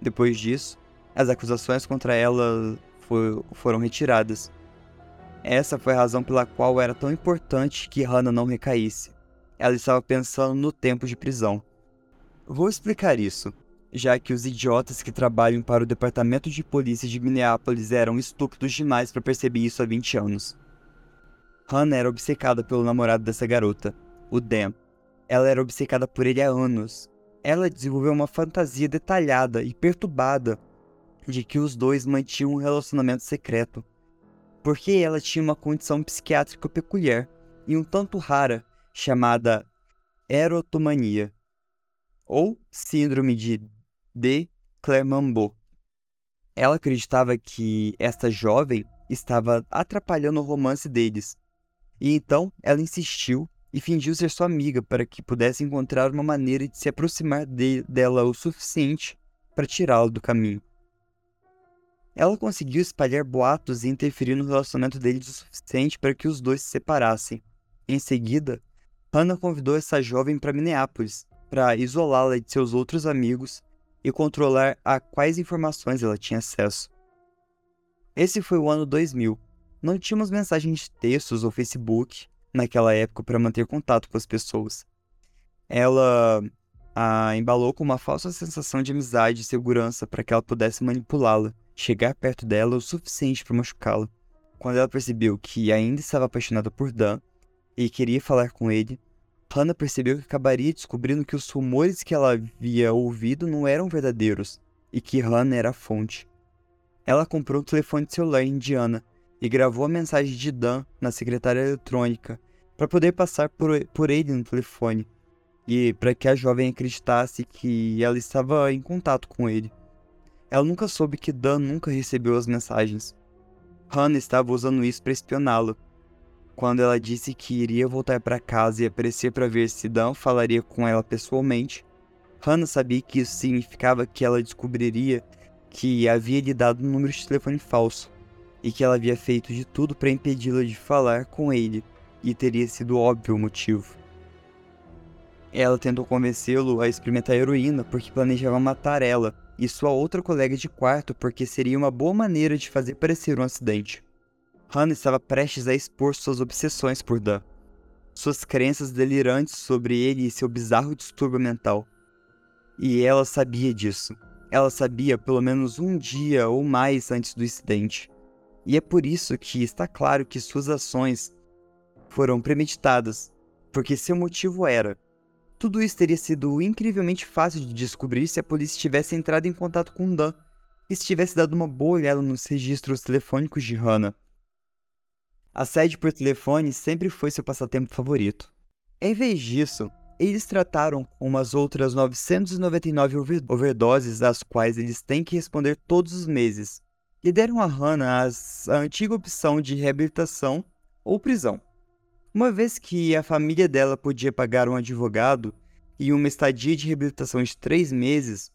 S1: Depois disso, as acusações contra ela foi, foram retiradas. Essa foi a razão pela qual era tão importante que Hannah não recaísse. Ela estava pensando no tempo de prisão. Vou explicar isso, já que os idiotas que trabalham para o Departamento de Polícia de Minneapolis eram estúpidos demais para perceber isso há 20 anos. Hannah era obcecada pelo namorado dessa garota, o Dan. Ela era obcecada por ele há anos. Ela desenvolveu uma fantasia detalhada e perturbada de que os dois mantinham um relacionamento secreto. Porque ela tinha uma condição psiquiátrica peculiar e um tanto rara, chamada erotomania, ou síndrome de de Clermont. Ela acreditava que esta jovem estava atrapalhando o romance deles e então ela insistiu e fingiu ser sua amiga para que pudesse encontrar uma maneira de se aproximar de, dela o suficiente para tirá-la do caminho. Ela conseguiu espalhar boatos e interferir no relacionamento deles o suficiente para que os dois se separassem. Em seguida, Hannah convidou essa jovem para Minneapolis para isolá-la de seus outros amigos e controlar a quais informações ela tinha acesso. Esse foi o ano 2000 não tínhamos mensagens de textos ou Facebook naquela época para manter contato com as pessoas. Ela a embalou com uma falsa sensação de amizade e segurança para que ela pudesse manipulá-la, chegar perto dela o suficiente para machucá-la. Quando ela percebeu que ainda estava apaixonada por Dan e queria falar com ele, Hannah percebeu que acabaria descobrindo que os rumores que ela havia ouvido não eram verdadeiros e que Hannah era a fonte. Ela comprou um telefone celular em Indiana e gravou a mensagem de Dan na secretária eletrônica para poder passar por, por ele no telefone e para que a jovem acreditasse que ela estava em contato com ele. Ela nunca soube que Dan nunca recebeu as mensagens. Hannah estava usando isso para espioná-lo. Quando ela disse que iria voltar para casa e aparecer para ver se Dan falaria com ela pessoalmente, Hannah sabia que isso significava que ela descobriria que havia lhe dado um número de telefone falso e que ela havia feito de tudo para impedi-la de falar com ele, e teria sido óbvio o motivo. Ela tentou convencê-lo a experimentar a heroína porque planejava matar ela e sua outra colega de quarto porque seria uma boa maneira de fazer parecer um acidente. Hannah estava prestes a expor suas obsessões por Dan, suas crenças delirantes sobre ele e seu bizarro distúrbio mental. E ela sabia disso. Ela sabia pelo menos um dia ou mais antes do incidente. E é por isso que está claro que suas ações foram premeditadas, porque seu motivo era. Tudo isso teria sido incrivelmente fácil de descobrir se a polícia tivesse entrado em contato com Dan e se tivesse dado uma boa olhada nos registros telefônicos de Hannah. A sede por telefone sempre foi seu passatempo favorito. Em vez disso, eles trataram umas outras 999 overdoses às quais eles têm que responder todos os meses, e deram a Hannah a antiga opção de reabilitação ou prisão. Uma vez que a família dela podia pagar um advogado e uma estadia de reabilitação de três meses,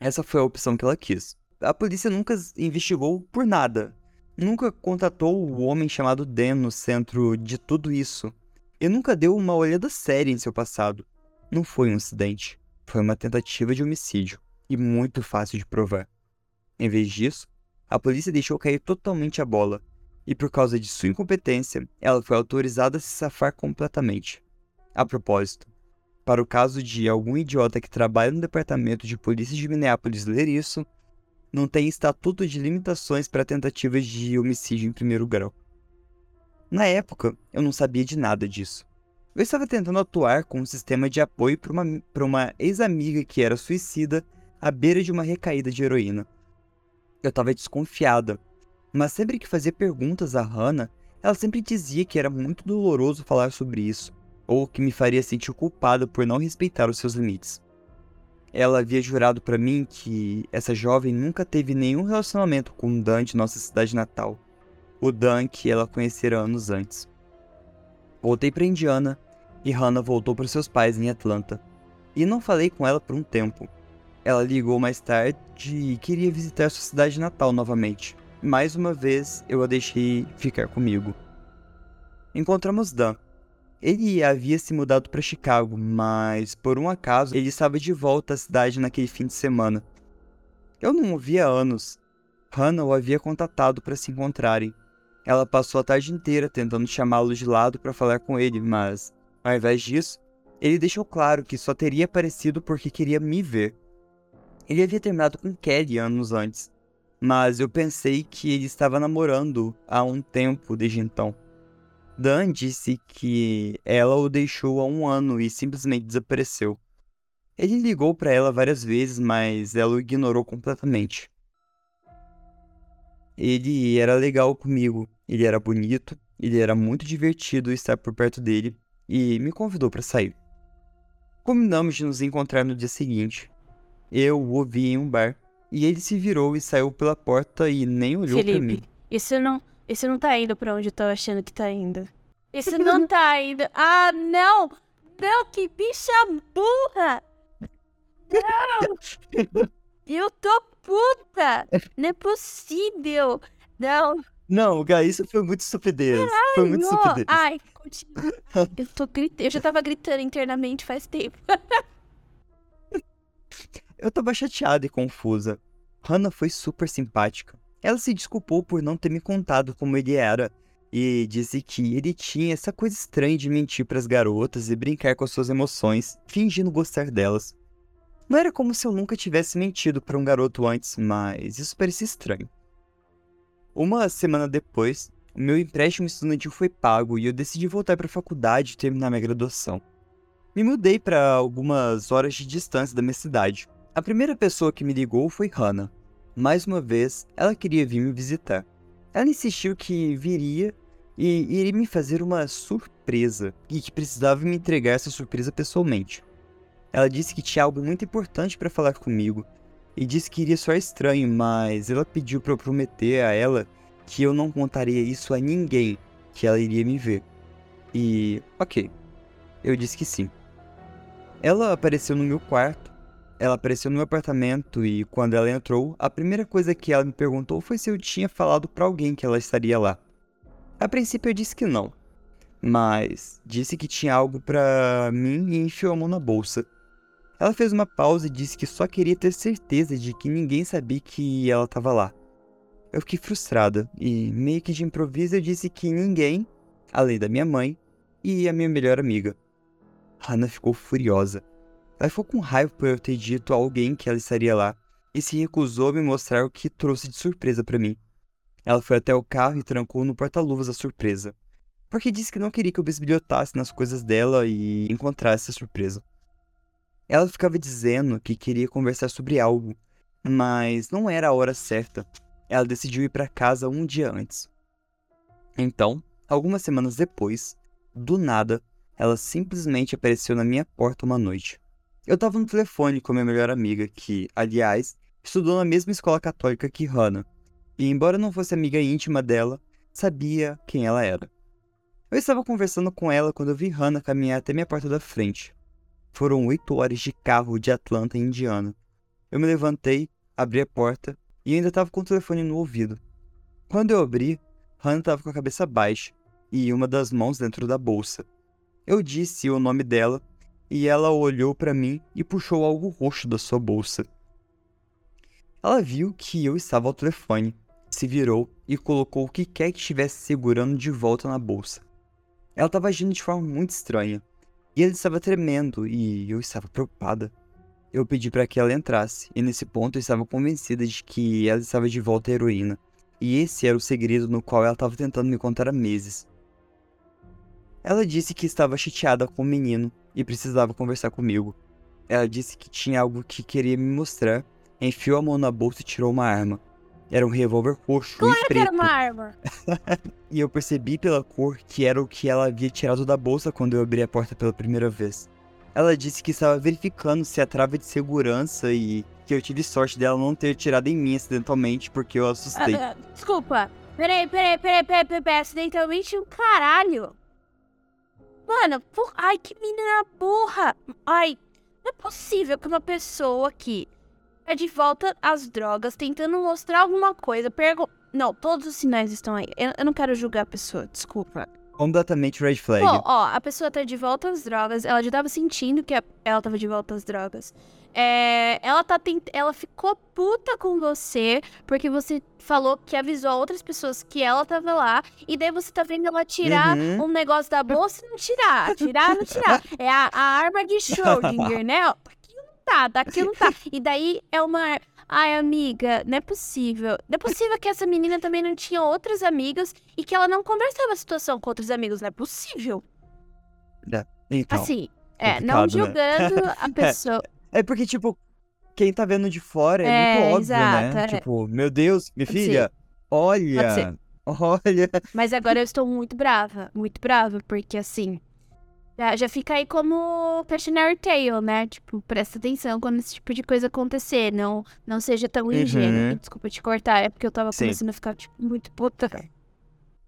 S1: essa foi a opção que ela quis. A polícia nunca investigou por nada, nunca contatou o homem chamado Dan no centro de tudo isso, e nunca deu uma olhada séria em seu passado. Não foi um acidente, foi uma tentativa de homicídio, e muito fácil de provar. Em vez disso, a polícia deixou cair totalmente a bola, e por causa de sua incompetência, ela foi autorizada a se safar completamente. A propósito, para o caso de algum idiota que trabalha no departamento de polícia de Minneapolis ler isso, não tem estatuto de limitações para tentativas de homicídio em primeiro grau. Na época, eu não sabia de nada disso. Eu estava tentando atuar com um sistema de apoio para uma, uma ex-amiga que era suicida à beira de uma recaída de heroína. Eu estava desconfiada, mas sempre que fazia perguntas a Hannah, ela sempre dizia que era muito doloroso falar sobre isso, ou que me faria sentir culpada por não respeitar os seus limites. Ela havia jurado para mim que essa jovem nunca teve nenhum relacionamento com o Dan de nossa cidade natal, o Dan que ela conhecera anos antes. Voltei para Indiana e Hannah voltou para seus pais em Atlanta, e não falei com ela por um tempo, ela ligou mais tarde e queria visitar sua cidade natal novamente. Mais uma vez, eu a deixei ficar comigo. Encontramos Dan. Ele havia se mudado para Chicago, mas por um acaso ele estava de volta à cidade naquele fim de semana. Eu não o via há anos. Hannah o havia contatado para se encontrarem. Ela passou a tarde inteira tentando chamá-lo de lado para falar com ele, mas, ao invés disso, ele deixou claro que só teria aparecido porque queria me ver. Ele havia terminado com Kelly anos antes, mas eu pensei que ele estava namorando há um tempo desde então. Dan disse que ela o deixou há um ano e simplesmente desapareceu. Ele ligou para ela várias vezes, mas ela o ignorou completamente. Ele era legal comigo, ele era bonito, ele era muito divertido estar por perto dele e me convidou para sair. Combinamos de nos encontrar no dia seguinte. Eu o ouvi em um bar e ele se virou e saiu pela porta e nem olhou para mim.
S2: Isso não, isso não tá indo para onde eu tô achando que tá indo. Isso não tá indo. Ah, não! Não, que bicha burra! Não! Eu tô puta! Não é possível! Não!
S1: Não, Gá, isso foi muito estupidez. Caralho, foi muito estupidez.
S2: Ai, continua. Eu tô gritando. Eu já tava gritando internamente faz tempo.
S1: eu tava chateada e confusa. Hannah foi super simpática. Ela se desculpou por não ter me contado como ele era e disse que ele tinha essa coisa estranha de mentir para as garotas e brincar com as suas emoções, fingindo gostar delas. Não era como se eu nunca tivesse mentido para um garoto antes, mas isso parecia estranho. Uma semana depois, o meu empréstimo estudantil foi pago e eu decidi voltar para a faculdade e terminar minha graduação. Me mudei para algumas horas de distância da minha cidade. A primeira pessoa que me ligou foi Hannah. Mais uma vez, ela queria vir me visitar. Ela insistiu que viria e iria me fazer uma surpresa e que precisava me entregar essa surpresa pessoalmente. Ela disse que tinha algo muito importante para falar comigo e disse que iria soar estranho, mas ela pediu para eu prometer a ela que eu não contaria isso a ninguém, que ela iria me ver. E, ok, eu disse que sim. Ela apareceu no meu quarto, ela apareceu no meu apartamento e quando ela entrou, a primeira coisa que ela me perguntou foi se eu tinha falado para alguém que ela estaria lá. A princípio eu disse que não, mas disse que tinha algo para mim e enfiou a mão na bolsa. Ela fez uma pausa e disse que só queria ter certeza de que ninguém sabia que ela estava lá. Eu fiquei frustrada e, meio que de improviso, eu disse que ninguém, além da minha mãe e a minha melhor amiga. Hannah ficou furiosa. Ela ficou com raiva por eu ter dito a alguém que ela estaria lá e se recusou a me mostrar o que trouxe de surpresa para mim. Ela foi até o carro e trancou no porta-luvas a surpresa, porque disse que não queria que eu bisbilhotasse nas coisas dela e encontrasse a surpresa. Ela ficava dizendo que queria conversar sobre algo, mas não era a hora certa. Ela decidiu ir para casa um dia antes. Então, algumas semanas depois, do nada, ela simplesmente apareceu na minha porta uma noite. Eu tava no telefone com minha melhor amiga, que, aliás, estudou na mesma escola católica que Hannah, e embora não fosse amiga íntima dela, sabia quem ela era. Eu estava conversando com ela quando eu vi Hannah caminhar até minha porta da frente. Foram oito horas de carro de Atlanta, Indiana. Eu me levantei, abri a porta e ainda estava com o telefone no ouvido. Quando eu abri, Hannah estava com a cabeça baixa e uma das mãos dentro da bolsa. Eu disse o nome dela e ela olhou para mim e puxou algo roxo da sua bolsa. Ela viu que eu estava ao telefone, se virou e colocou o que quer que estivesse segurando de volta na bolsa. Ela estava agindo de forma muito estranha. E ele estava tremendo e eu estava preocupada. Eu pedi para que ela entrasse, e nesse ponto eu estava convencida de que ela estava de volta à heroína. E esse era o segredo no qual ela estava tentando me contar há meses. Ela disse que estava chateada com o menino e precisava conversar comigo. Ela disse que tinha algo que queria me mostrar, enfiou a mão na bolsa e tirou uma arma. Era um revólver roxo
S2: claro
S1: e preto.
S2: que era uma arma.
S1: e eu percebi pela cor que era o que ela havia tirado da bolsa quando eu abri a porta pela primeira vez. Ela disse que estava verificando se a trava de segurança e que eu tive sorte dela não ter tirado em mim acidentalmente porque eu assustei. Ah,
S2: desculpa. Peraí, peraí, peraí, peraí, peraí, peraí. Acidentalmente um caralho. Mano, por... ai, que menina burra. Ai, não é possível que uma pessoa que é de volta às drogas, tentando mostrar alguma coisa. Pergu não, todos os sinais estão aí. Eu, eu não quero julgar a pessoa, desculpa.
S1: Completamente red flag.
S2: Pô, ó, a pessoa tá de volta às drogas, ela já tava sentindo que ela tava de volta às drogas. É, ela tá tent... ela ficou puta com você porque você falou que avisou a outras pessoas que ela tava lá e daí você tá vendo ela tirar
S1: Uhum.
S2: um negócio da bolsa e não tirar, tirar, não tirar. É a, a arma de Schrödinger, né? Daqui não tá, daqui não tá. E daí é uma Ai, amiga, não é possível. Não é possível que essa menina também não tinha outras amigas e que ela não conversava a situação com outros amigos. Não é possível.
S1: Então,
S2: Assim, é, não
S1: complicado, né?
S2: julgando a pessoa.
S1: É porque, tipo, quem tá vendo de fora é,
S2: É,
S1: muito óbvio,
S2: exato,
S1: né?
S2: é.
S1: Tipo, meu Deus, minha
S2: Pode
S1: filha, olha,
S2: ser.
S1: olha.
S2: Mas agora eu estou muito brava, muito brava, porque assim. Já, já fica aí como cautionary tale, né? Tipo, presta atenção quando esse tipo de coisa acontecer. Não, não seja tão ingênuo.
S1: Uhum.
S2: Desculpa te cortar, é porque eu tava
S1: Sim.
S2: começando a ficar, tipo, muito puta.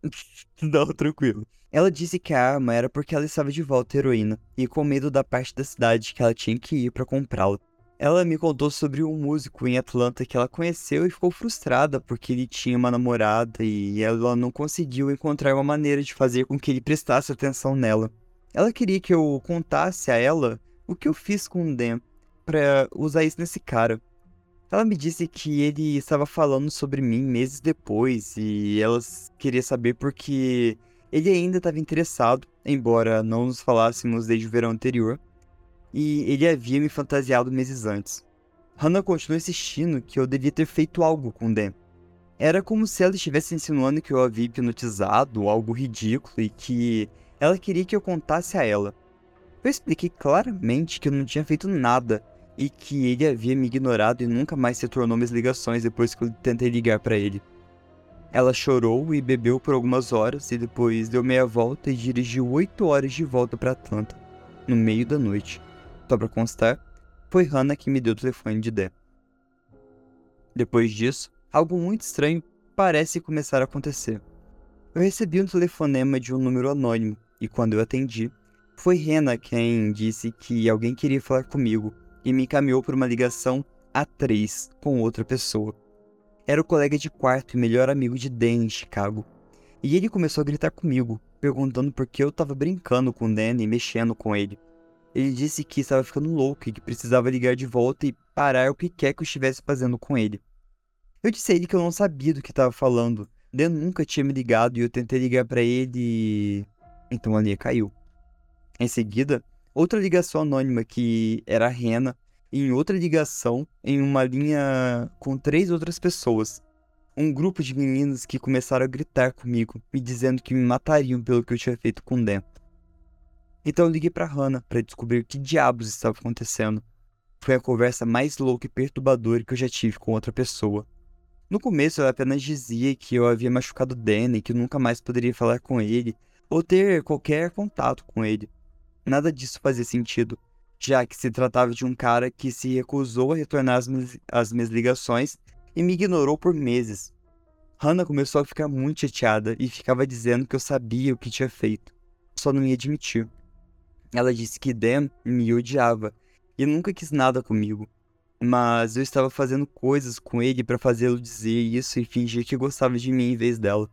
S1: Não, tranquilo. Ela disse que a arma era porque ela estava de volta heroína e com medo da parte da cidade que ela tinha que ir pra comprá-la. Ela me contou sobre um músico em Atlanta que ela conheceu e ficou frustrada porque ele tinha uma namorada e ela não conseguiu encontrar uma maneira de fazer com que ele prestasse atenção nela. Ela queria que eu contasse a ela o que eu fiz com o Dan pra usar isso nesse cara. Ela me disse que ele estava falando sobre mim meses depois e ela queria saber porque ele ainda estava interessado, embora não nos falássemos desde o verão anterior, e ele havia me fantasiado meses antes. Hannah continuou insistindo que eu devia ter feito algo com Dan. Era como se ela estivesse insinuando que eu havia hipnotizado, algo ridículo, e que ela queria que eu contasse a ela. Eu expliquei claramente que eu não tinha feito nada e que ele havia me ignorado e nunca mais retornou minhas ligações depois que eu tentei ligar pra ele. Ela chorou e bebeu por algumas horas e depois deu meia volta e dirigiu oito horas de volta pra Atlanta, no meio da noite. Só pra constar, foi Hannah que me deu o telefone de Dan. Depois disso, algo muito estranho parece começar a acontecer. Eu recebi um telefonema de um número anônimo e quando eu atendi, foi Rena quem disse que alguém queria falar comigo e me encaminhou por uma ligação a três com outra pessoa. Era o colega de quarto e melhor amigo de Dan em Chicago. E ele começou a gritar comigo, perguntando por que eu estava brincando com Dan e mexendo com ele. Ele disse que estava ficando louco e que precisava ligar de volta e parar o que quer que eu estivesse fazendo com ele. Eu disse a ele que eu não sabia do que estava falando. Dan nunca tinha me ligado e eu tentei ligar para ele e... Então a linha caiu. Em seguida, outra ligação anônima que era a Rena, em outra ligação, em uma linha com três outras pessoas. Um grupo de meninas que começaram a gritar comigo, me dizendo que me matariam pelo que eu tinha feito com Dan. Então eu liguei pra Hannah para descobrir o que diabos estava acontecendo. Foi a conversa mais louca e perturbadora que eu já tive com outra pessoa. No começo ela apenas dizia que eu havia machucado Dan e que eu nunca mais poderia falar com ele ou ter qualquer contato com ele. Nada disso fazia sentido, já que se tratava de um cara que se recusou a retornar minhas, as minhas ligações e me ignorou por meses. Hannah começou a ficar muito chateada e ficava dizendo que eu sabia o que tinha feito, só não ia admitir. Ela disse que Dan me odiava e nunca quis nada comigo, mas eu estava fazendo coisas com ele para fazê-lo dizer isso e fingir que gostava de mim em vez dela.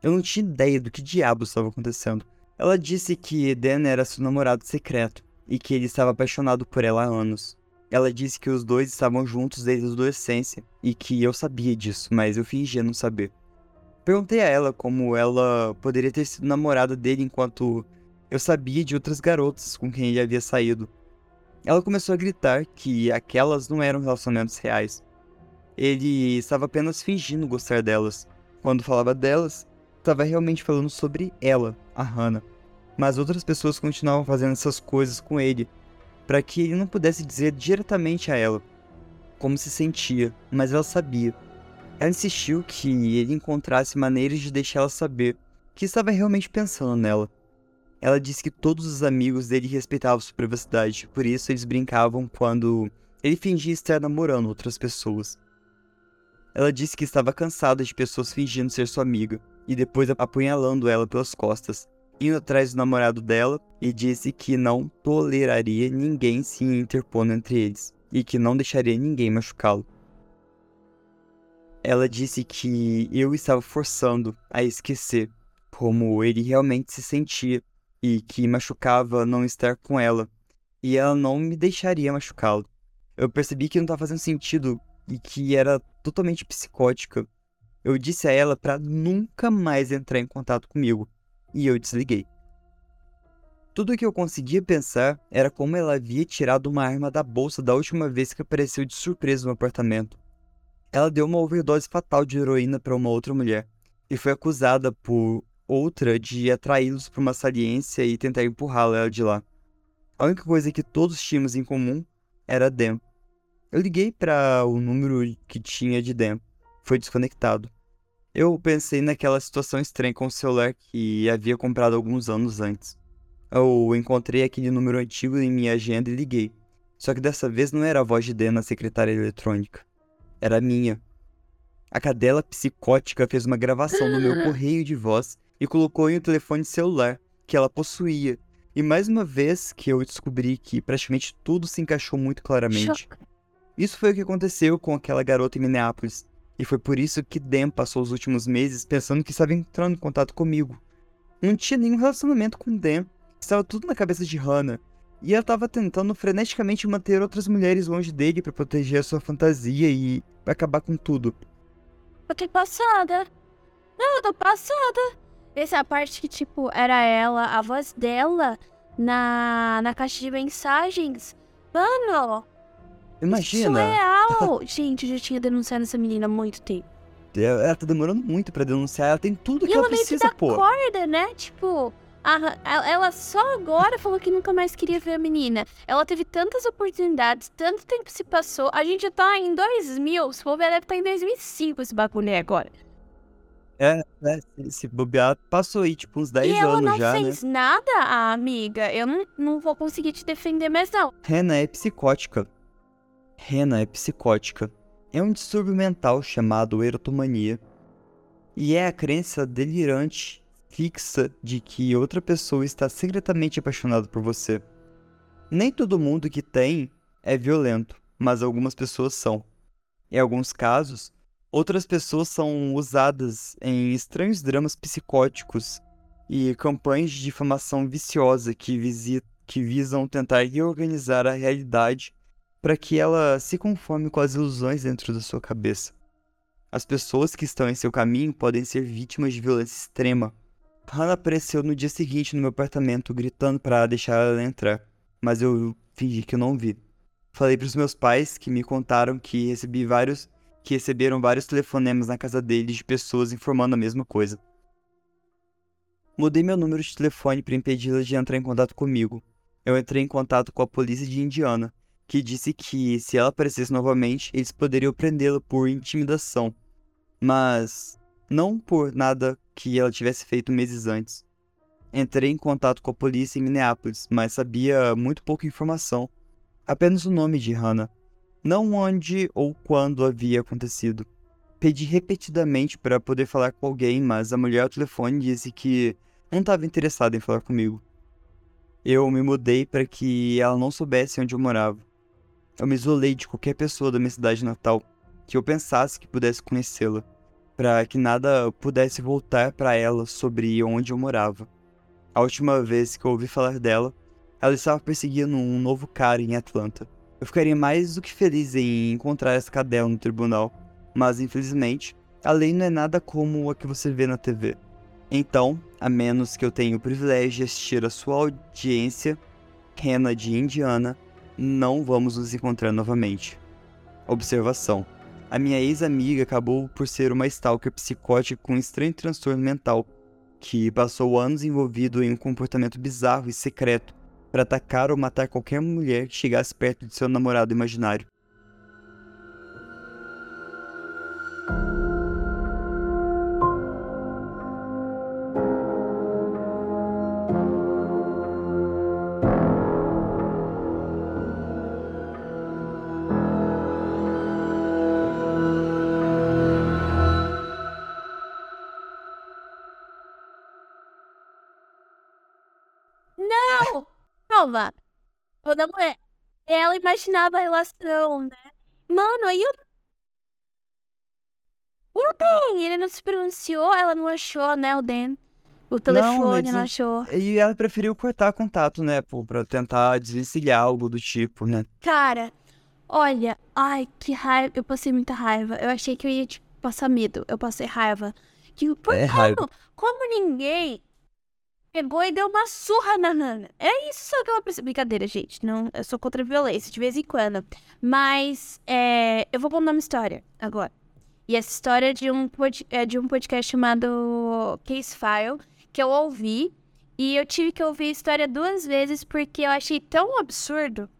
S1: Eu não tinha ideia do que diabos estava acontecendo. Ela disse que Dan era seu namorado secreto e que ele estava apaixonado por ela há anos. Ela disse que os dois estavam juntos desde a adolescência e que eu sabia disso, mas eu fingia não saber. Perguntei a ela como ela poderia ter sido namorada dele enquanto eu sabia de outras garotas com quem ele havia saído. Ela começou a gritar que aquelas não eram relacionamentos reais. Ele estava apenas fingindo gostar delas. Quando falava delas, estava realmente falando sobre ela, a Hannah. Mas outras pessoas continuavam fazendo essas coisas com ele, para que ele não pudesse dizer diretamente a ela como se sentia, mas ela sabia. Ela insistiu que ele encontrasse maneiras de deixar ela saber que estava realmente pensando nela. Ela disse que todos os amigos dele respeitavam sua privacidade, por isso eles brincavam quando ele fingia estar namorando outras pessoas. Ela disse que estava cansada de pessoas fingindo ser sua amiga e depois apunhalando ela pelas costas, indo atrás do namorado dela e disse que não toleraria ninguém se interpondo entre eles e que não deixaria ninguém machucá-lo. Ela disse que eu estava forçando a esquecer como ele realmente se sentia e que machucava não estar com ela, e ela não me deixaria machucá-lo. Eu percebi que não estava fazendo sentido e que era totalmente psicótica. Eu disse a ela para nunca mais entrar em contato comigo, e eu desliguei. Tudo o que eu conseguia pensar era como ela havia tirado uma arma da bolsa da última vez que apareceu de surpresa no apartamento. Ela deu uma overdose fatal de heroína para uma outra mulher e foi acusada por outra de atraí-los para uma saliência e tentar empurrá-la de lá. A única coisa que todos tínhamos em comum era Dan. Eu liguei para o número que tinha de Dan. Foi desconectado. Eu pensei naquela situação estranha com o celular que havia comprado alguns anos antes. Eu encontrei aquele número antigo em minha agenda e liguei. Só que dessa vez não era a voz de Dan na secretária eletrônica. Era minha. A cadela psicótica fez uma gravação no meu correio de voz e colocou em um telefone celular que ela possuía. E mais uma vez que eu descobri que praticamente tudo se encaixou muito claramente. Isso foi o que aconteceu com aquela garota em Minneapolis. E foi por isso que Dan passou os últimos meses pensando que estava entrando em contato comigo. Não tinha nenhum relacionamento com Dan. Estava tudo na cabeça de Hannah. E ela estava tentando freneticamente manter outras mulheres longe dele para proteger a sua fantasia e acabar com tudo.
S2: Eu tô passada. Não, eu tô passada. Essa é a parte que, tipo, era ela, a voz dela na, na caixa de mensagens. Mano!
S1: Imagina!
S2: Isso é real! Gente, eu já tinha denunciado essa menina há muito tempo.
S1: Ela tá demorando muito para denunciar, ela tem tudo que
S2: e
S1: ela,
S2: ela
S1: precisa, pô.
S2: dá corda, né? Tipo, a, ela só agora falou que nunca mais queria ver a menina. Ela teve tantas oportunidades, tanto tempo se passou. A gente já tá em 2000, se ver, deve estar em 2005 esse bagulho aí agora.
S1: É, né? Se, bobear, passou aí, tipo, uns 10
S2: e ela
S1: anos
S2: não
S1: já, né?
S2: fez nada, amiga. Eu não, não vou conseguir te defender mais, não.
S1: Rena é psicótica. Rena é psicótica. É um distúrbio mental chamado erotomania. E é a crença delirante, fixa, de que outra pessoa está secretamente apaixonada por você. Nem todo mundo que tem é violento, mas algumas pessoas são. Em alguns casos, outras pessoas são usadas em estranhos dramas psicóticos e campanhas de difamação viciosa que, visi que visam tentar reorganizar a realidade para que ela se conforme com as ilusões dentro da sua cabeça. As pessoas que estão em seu caminho podem ser vítimas de violência extrema. Hannah apareceu no dia seguinte no meu apartamento gritando para deixar ela entrar, mas eu fingi que não vi. Falei para os meus pais que me contaram que recebi vários que receberam vários telefonemas na casa deles de pessoas informando a mesma coisa. Mudei meu número de telefone para impedi-las de entrar em contato comigo. Eu entrei em contato com a polícia de Indiana, que disse que se ela aparecesse novamente, eles poderiam prendê-la por intimidação, mas não por nada que ela tivesse feito meses antes. Entrei em contato com a polícia em Minneapolis, mas sabia muito pouca informação, apenas o nome de Hannah, não onde ou quando havia acontecido. Pedi repetidamente para poder falar com alguém, mas a mulher ao telefone disse que não estava interessada em falar comigo. Eu me mudei para que ela não soubesse onde eu morava. Eu me isolei de qualquer pessoa da minha cidade natal que eu pensasse que pudesse conhecê-la, para que nada pudesse voltar para ela sobre onde eu morava. A última vez que eu ouvi falar dela, ela estava perseguindo um novo cara em Atlanta. Eu ficaria mais do que feliz em encontrar essa cadela no tribunal, mas infelizmente, a lei não é nada como a que você vê na TV. Então, a menos que eu tenha o privilégio de assistir a sua audiência, Rena de Indiana, não vamos nos encontrar novamente. Observação: A minha ex-amiga acabou por ser uma stalker psicótica com um estranho transtorno mental, que passou anos envolvido em um comportamento bizarro e secreto para atacar ou matar qualquer mulher que chegasse perto de seu namorado imaginário.
S2: Calma. Toda mulher. Ela imaginava a relação, né? Mano, aí eu. O Dan, ele não se pronunciou, ela não achou, né, o Dan. O telefone não
S1: o-
S2: achou.
S1: E ela preferiu cortar contato, né, pô, pra tentar desvencilhar algo do tipo, né?
S2: Cara, olha, ai, que raiva. Eu passei muita raiva. Eu achei que eu ia, tipo, passar medo. Eu passei raiva. Que, por
S1: É
S2: como?
S1: raiva.
S2: Como ninguém pegou e deu uma surra na Hannah? É isso só que ela precisa. Brincadeira, gente. Não, eu sou contra a violência de vez em quando. Mas é, eu vou contar uma história agora. E essa história é de um, pod- é de um podcast chamado Case File, que eu ouvi. E eu tive que ouvir a história duas vezes porque eu achei tão absurdo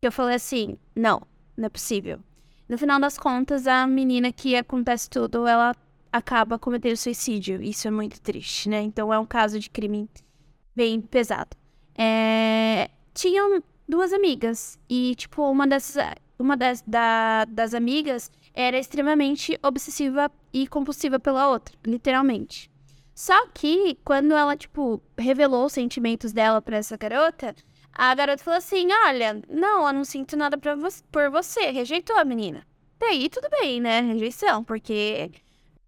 S2: que eu falei assim: não, não é possível. No final das contas, a menina que acontece tudo, ela acaba cometendo suicídio. Isso é muito triste, né? Então é um caso de crime bem pesado. É, Tinham duas amigas. E, tipo, uma dessas. Uma das, da- das amigas era extremamente obsessiva e compulsiva pela outra, literalmente. Só que, quando ela, tipo, revelou os sentimentos dela pra essa garota, a garota falou assim: Olha, não, eu não sinto nada vo por você. Rejeitou a menina. Daí tudo bem, né? Rejeição, porque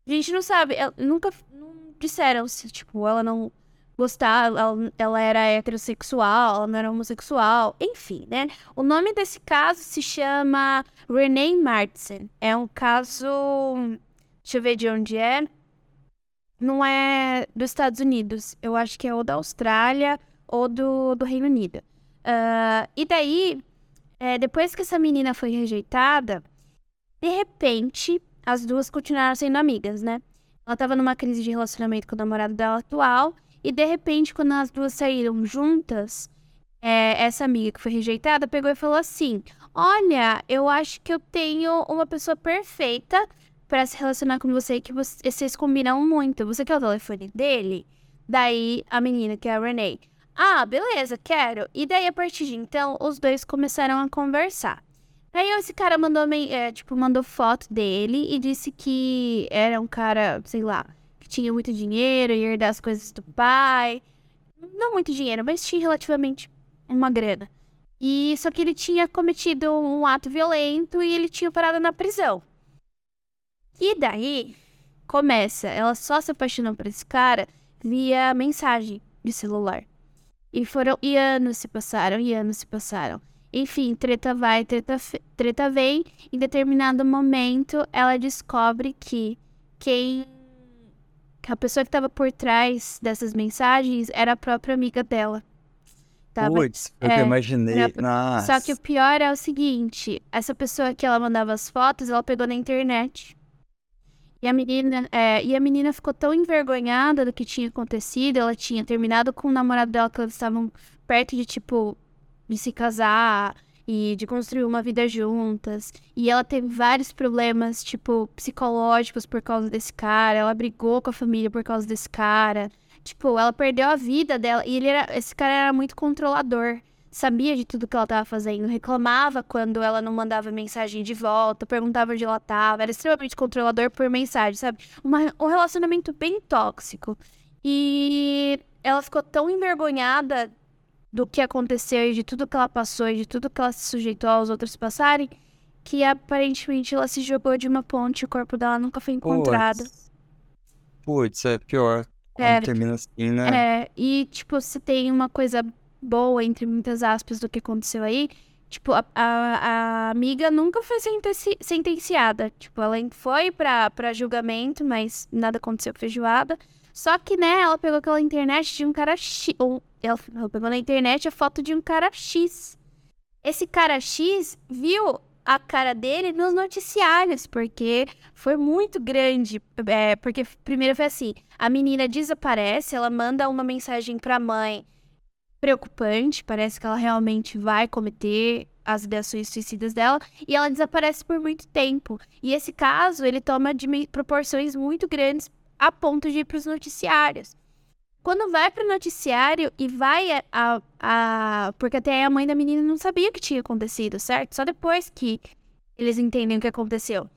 S2: a gente não sabe. Ela, nunca não disseram se, tipo, ela não gostava, ela, ela era heterossexual, ela não era homossexual, enfim, né? O nome desse caso se chama Renee Martin. É um caso. Deixa eu ver de onde é. Não é dos Estados Unidos. Eu acho que é ou da Austrália ou do, do Reino Unido. Ah, e daí, é, depois que essa menina foi rejeitada, de repente, as duas continuaram sendo amigas, né? Ela tava numa crise de relacionamento com o namorado dela atual. E de repente, quando as duas saíram juntas, é, essa amiga que foi rejeitada pegou e falou assim: Olha, eu acho que eu tenho uma pessoa perfeita pra se relacionar com você que você- vocês combinam muito. Você quer o telefone dele? Daí a menina, que é a Renee. Ah, beleza, quero. E daí, a partir de então, os dois começaram a conversar. Aí esse cara mandou, é, tipo, mandou foto dele e disse que era um cara, sei lá, que tinha muito dinheiro, ia herdar as coisas do pai. Não muito dinheiro, mas tinha relativamente uma grana. E só que ele tinha cometido um ato violento e ele tinha parado na prisão. E daí começa, ela só se apaixonou por esse cara via mensagem de celular. E foram e anos se passaram, e anos se passaram. Enfim, treta vai, treta, treta vem. Em determinado momento, ela descobre que quem. que a pessoa que estava por trás dessas mensagens era a própria amiga dela. Tava-
S1: que
S2: é,
S1: eu imaginei.
S2: era-. Só que o pior é o seguinte: essa pessoa que ela mandava as fotos, ela pegou na internet. E a menina, é, e a menina ficou tão envergonhada do que tinha acontecido. Ela tinha terminado com o namorado dela, que eles estavam perto de, tipo, de se casar e de construir uma vida juntas. E ela teve vários problemas, tipo, psicológicos por causa desse cara. Ela brigou com a família por causa desse cara. Tipo, ela perdeu a vida dela. E ele era, esse cara era muito controlador. Sabia de tudo que ela tava fazendo. Reclamava quando ela não mandava mensagem de volta. Perguntava onde ela tava. Era extremamente controlador por mensagem, sabe? Uma- um relacionamento bem tóxico. E ela ficou tão envergonhada do que aconteceu e de tudo que ela passou e de tudo que ela se sujeitou aos outros passarem, que aparentemente ela se jogou de uma ponte e o corpo dela nunca foi encontrado.
S1: Putz. É pior.
S2: É,
S1: termina assim, né?
S2: É, e, tipo, se tem uma coisa boa, entre muitas aspas, do que aconteceu aí, tipo, a, a, a amiga nunca foi sentenci- sentenciada. Tipo, ela foi pra, pra julgamento, mas nada aconteceu feijoada. Só que, né, ela pegou aquela internet de um cara X. Ou ela, pegou na internet a foto de um cara X. Esse cara X viu a cara dele nos noticiários, porque foi muito grande. é, porque primeiro foi assim: a menina desaparece, ela manda uma mensagem pra mãe preocupante, parece que ela realmente vai cometer as ideações suicidas dela, e ela desaparece por muito tempo. E esse caso, ele toma proporções muito grandes a ponto de ir pros noticiários. Quando vai pro noticiário e vai a, a, a- Porque até a mãe da menina não sabia o que tinha acontecido, certo? Só depois que eles entendem o que aconteceu.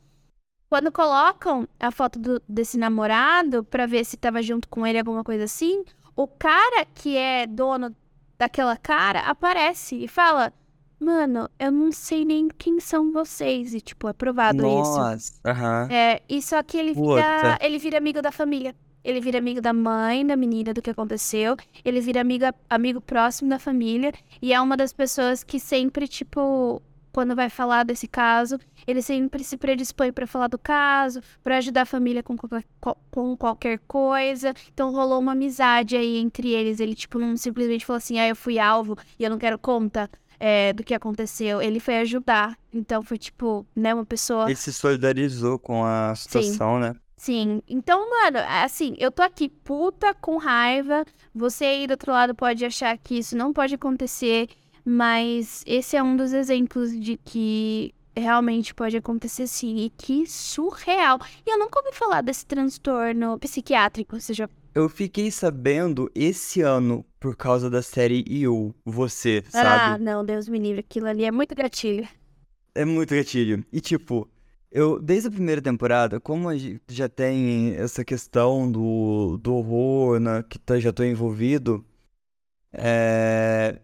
S2: Quando colocam a foto do- desse namorado pra ver se tava junto com ele, alguma coisa assim, o cara que é dono daquela cara aparece e fala: Mano, eu não sei nem quem são vocês. E, tipo, é provado isso.
S1: Nossa. Aham.
S2: É, e só que ele vira,
S1: Puta.
S2: ele vira amigo da família. ele vira amigo da mãe da menina do que aconteceu, ele vira amigo, amigo próximo da família, e é uma das pessoas que sempre, tipo, quando vai falar desse caso, ele sempre se predispõe para falar do caso, para ajudar a família com, com qualquer coisa. Então rolou uma amizade aí entre eles. Ele, tipo, não simplesmente falou assim: ah, eu fui alvo e eu não quero conta. É, do que aconteceu, ele foi ajudar. Então foi tipo, né, uma pessoa.
S1: Ele se solidarizou com a situação,
S2: Sim.
S1: né?
S2: Sim. Então, mano, assim, eu tô aqui puta com raiva. Você aí do outro lado pode achar que isso não pode acontecer, mas esse é um dos exemplos de que realmente pode acontecer sim. E que surreal. E eu nunca ouvi falar desse transtorno psiquiátrico, você já
S1: Eu fiquei sabendo esse ano por causa da série You, você,
S2: Ah,
S1: sabe?
S2: não, Deus me livre, aquilo ali é muito gatilho.
S1: É muito gatilho. E tipo, eu desde a primeira temporada, como a gente já tem essa questão do, do horror, né, que tá- já tô envolvido, é,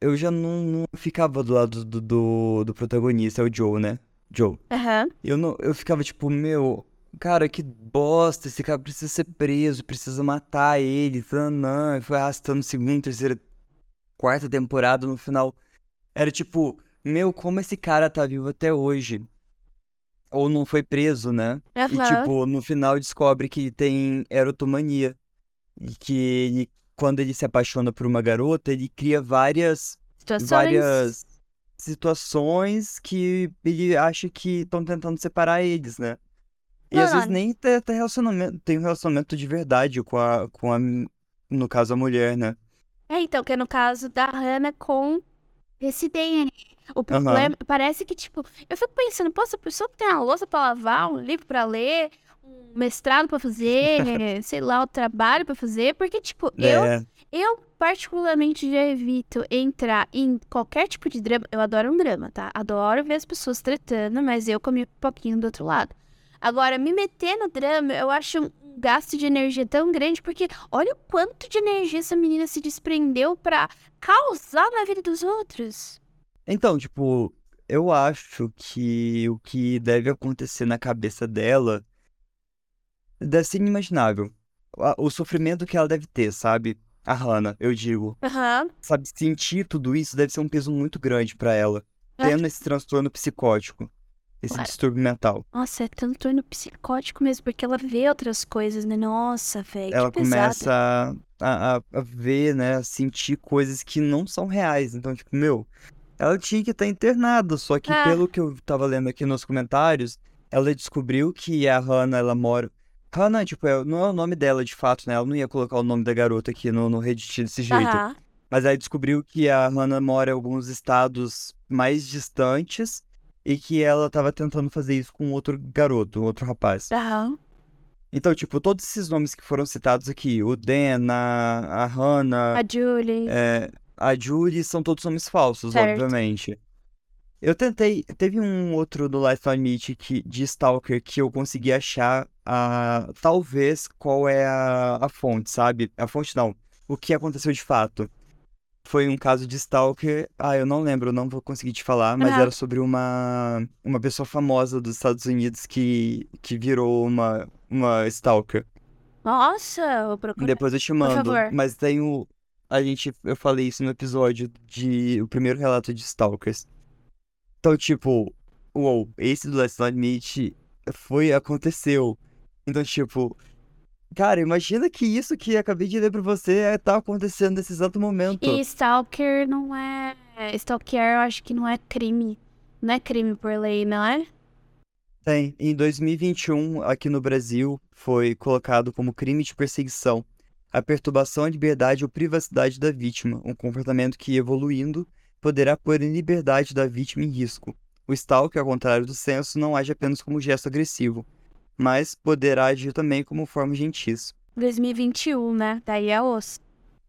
S1: eu já não, não ficava do lado do, do, do protagonista, é o Joe, né? Joe.
S2: Aham.
S1: Eu não, eu ficava tipo, meu, cara, que bosta, esse cara precisa ser preso, precisa matar ele, tanã, e foi arrastando segunda, terceira, quarta temporada no final. Era tipo, meu, como esse cara tá vivo até hoje? Ou não foi preso, né? E
S2: Aham.
S1: tipo, no final descobre que tem erotomania. E que ele, quando ele se apaixona por uma garota, ele cria várias
S2: Situações.
S1: várias situações que ele acha que estão tentando separar eles, né? E às vezes
S2: Mano.
S1: nem tem, tem relacionamento, tem um relacionamento de verdade com a, com a, no caso, a mulher, né?
S2: É, então, que é no caso da Hannah com esse DNA. O problema, parece que, tipo, eu fico pensando, pô, essa pessoa tem uma louça pra lavar, um livro pra ler, um mestrado pra fazer, sei lá, o trabalho pra fazer, porque, tipo, eu,
S1: É,
S2: eu particularmente já evito entrar em qualquer tipo de drama. Eu adoro um drama, tá? Adoro ver as pessoas tretando, mas eu comi pipoquinho do outro lado. Agora, me meter no drama, eu acho um gasto de energia tão grande, porque olha o quanto de energia essa menina se desprendeu pra causar na vida dos outros.
S1: Então, tipo, eu acho que o que deve acontecer na cabeça dela deve ser inimaginável. O sofrimento que ela deve ter, sabe? A Hannah, eu digo.
S2: Aham.
S1: Sabe, sentir tudo isso deve ser um peso muito grande pra ela. Tendo esse transtorno psicótico, esse distúrbio mental.
S2: Nossa, é transtorno psicótico mesmo, porque ela vê outras coisas, né? Nossa, velho,
S1: Ela começa a, a, a ver, né, a sentir coisas que não são reais. Então, tipo, meu, ela tinha que estar internada, só que
S2: É.
S1: pelo que eu tava lendo aqui nos comentários, ela descobriu que a Hannah, ela mora... Hannah, tipo, é- não é o nome dela de fato, né? Ela não ia colocar o nome da garota aqui no, no Reddit desse jeito.
S2: Aham.
S1: Mas aí descobriu que a Hannah mora em alguns estados mais distantes e que ela tava tentando fazer isso com outro garoto, outro rapaz.
S2: Aham.
S1: Então, tipo, todos esses nomes que foram citados aqui, o Dan, a, a Hannah,
S2: A Julie.
S1: é, a Julie, são todos nomes falsos,
S2: Certo.
S1: obviamente. Eu tentei, teve um outro do Lifeline Meet que, de Stalker que eu consegui achar a, talvez qual é a, a fonte, sabe? A fonte não, o que aconteceu de fato. Foi um caso de Stalker, ah, eu não lembro, não vou conseguir te falar, mas era sobre uma, uma pessoa famosa dos Estados Unidos que, que virou uma, uma Stalker.
S2: Nossa, eu procuro.
S1: Depois eu te mando.
S2: favor.
S1: Mas tem o. A gente. Eu falei isso no episódio de. O primeiro relato de Stalkers. Então, tipo. Uou, esse do Last Night Meet foi. Aconteceu. Então, tipo. Cara, imagina que isso que acabei de ler pra você é, tá acontecendo nesse exato momento.
S2: E Stalker não é. Stalker eu acho que não é crime. Não é crime por lei, não é?
S1: Tem. Em 2021, aqui no Brasil, foi colocado como crime de perseguição a perturbação à liberdade ou privacidade da vítima, um comportamento que, evoluindo, poderá pôr em liberdade da vítima em risco. O stalker, ao contrário do censo, não age apenas como gesto agressivo, mas poderá agir também como forma gentis.
S2: 2021, né? Daí é osso.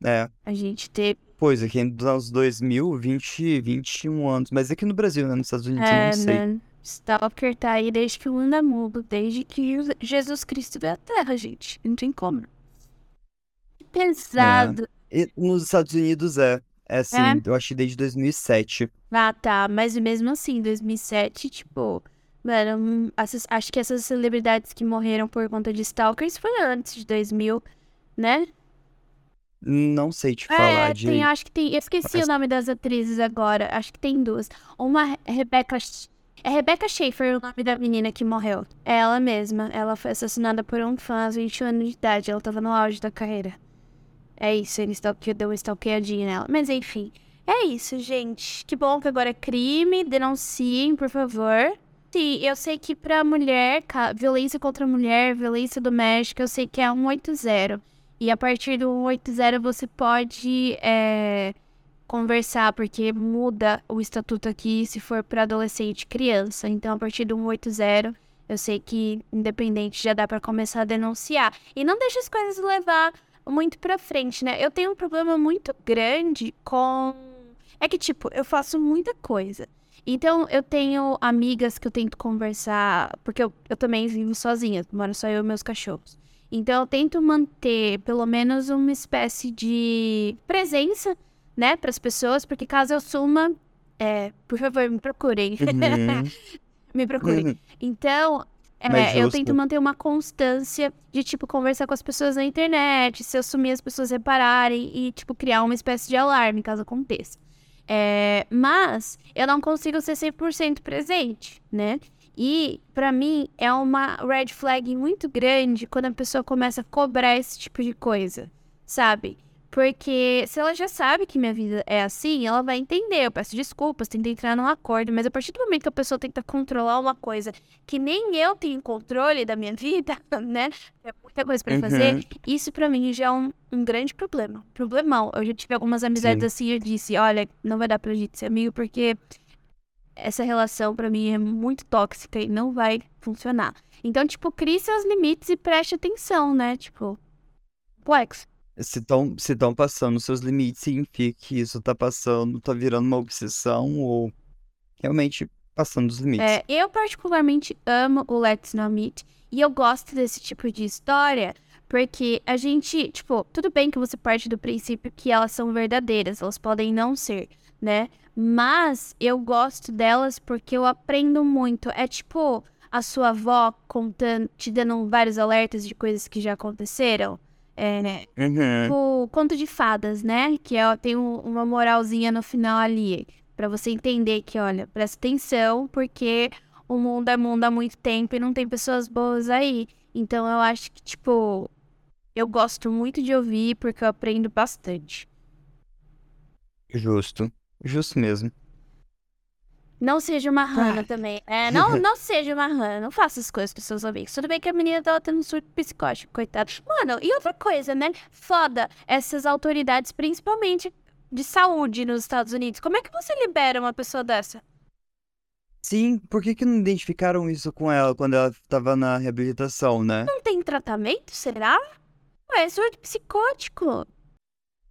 S1: É,
S2: A gente teve.
S1: pois, aqui nos anos 2000, 20, 21 anos, mas aqui no Brasil, né, nos Estados Unidos, eu
S2: É,
S1: não sei.
S2: né? Stalker tá aí desde que o mundo é mundo, desde que Jesus Cristo veio à Terra, gente. Não tem como. Que pesado.
S1: E nos Estados Unidos é, é assim,
S2: É?
S1: eu achei desde 2007.
S2: Ah, tá. Mas mesmo assim, 2007, tipo, Mano, essas- acho que essas celebridades que morreram por conta de stalkers foi antes de 2000, né?
S1: Não sei te
S2: É,
S1: falar
S2: tem,
S1: direito.
S2: acho que tem. Eu esqueci
S1: Mas-
S2: o nome das atrizes agora. Acho que tem duas. Uma é Rebecca. É Rebecca Schaefer o nome da menina que morreu. É ela mesma. Ela foi assassinada por um fã aos 21 anos de idade. Ela tava no auge da carreira. É isso, ele deu uma stalkeadinha nela. Mas enfim. É isso, gente. Que bom que agora é crime. Denunciem, por favor. Sim, eu sei que pra mulher, violência contra a mulher, violência doméstica, eu sei que é 180. E a partir do 180 você pode é, conversar, porque muda o estatuto aqui se for para adolescente e criança. Então, a partir do 180, eu sei que independente já dá para começar a denunciar. E não deixe as coisas levar muito pra frente, né? Eu tenho um problema muito grande com. É que, tipo, eu faço muita coisa. Então, eu tenho amigas que eu tento conversar, porque eu, eu também vivo sozinha, moro só eu e meus cachorros. Então, eu tento manter pelo menos uma espécie de presença, né, para as pessoas, porque caso eu suma, é, por favor, me procurem.
S1: Uhum.
S2: me procurem.
S1: Uhum.
S2: Então, é, eu tento manter uma constância de, tipo, conversar com as pessoas na internet, se eu sumir, as pessoas repararem e, tipo, criar uma espécie de alarme caso aconteça. É, mas eu não consigo ser 100% presente, né? E, pra mim, é uma red flag muito grande quando a pessoa começa a cobrar esse tipo de coisa, sabe? Porque se ela já sabe que minha vida é assim, ela vai entender. Eu peço desculpas, tento entrar num acordo, mas a partir do momento que a pessoa tenta controlar uma coisa que nem eu tenho controle da minha vida, né? É muita coisa pra fazer.
S1: Uhum.
S2: Isso pra mim já é um, um grande problema. Problemão. Eu já tive algumas amizades
S1: Sim.
S2: assim, eu disse, olha, não vai dar pra gente ser amigo porque essa relação pra mim é muito tóxica e não vai funcionar. Então, tipo, crie seus limites e preste atenção, né? Tipo, complexo.
S1: Se estão se tão passando seus limites, significa que isso tá passando, tá virando uma obsessão ou realmente passando dos limites.
S2: É, eu particularmente amo o Let's Not Meet e eu gosto desse tipo de história porque a gente, tipo, tudo bem que você parte do princípio que elas são verdadeiras, elas podem não ser, né? Mas eu gosto delas porque eu aprendo muito. É tipo a sua avó contando, te dando vários alertas de coisas que já aconteceram. É, né?
S1: Uhum.
S2: Tipo, conto de fadas, né? Que é, tem um- uma moralzinha no final ali. Pra você entender que, olha, presta atenção, porque o mundo é mundo há muito tempo e não tem pessoas boas aí. Então eu acho que, tipo, eu gosto muito de ouvir porque eu aprendo bastante.
S1: Justo. Justo mesmo.
S2: Não seja uma rana também. É, não, não seja uma rana. Não faça as coisas pros seus amigos. Tudo bem que a menina tava tendo um surto psicótico, coitado. Mano, e outra coisa, né? Foda essas autoridades, principalmente de saúde nos Estados Unidos. Como é que você libera uma pessoa dessa?
S1: Sim, por que que não identificaram isso com ela quando ela tava na reabilitação, né?
S2: Não tem tratamento, será? Ué, é surto psicótico.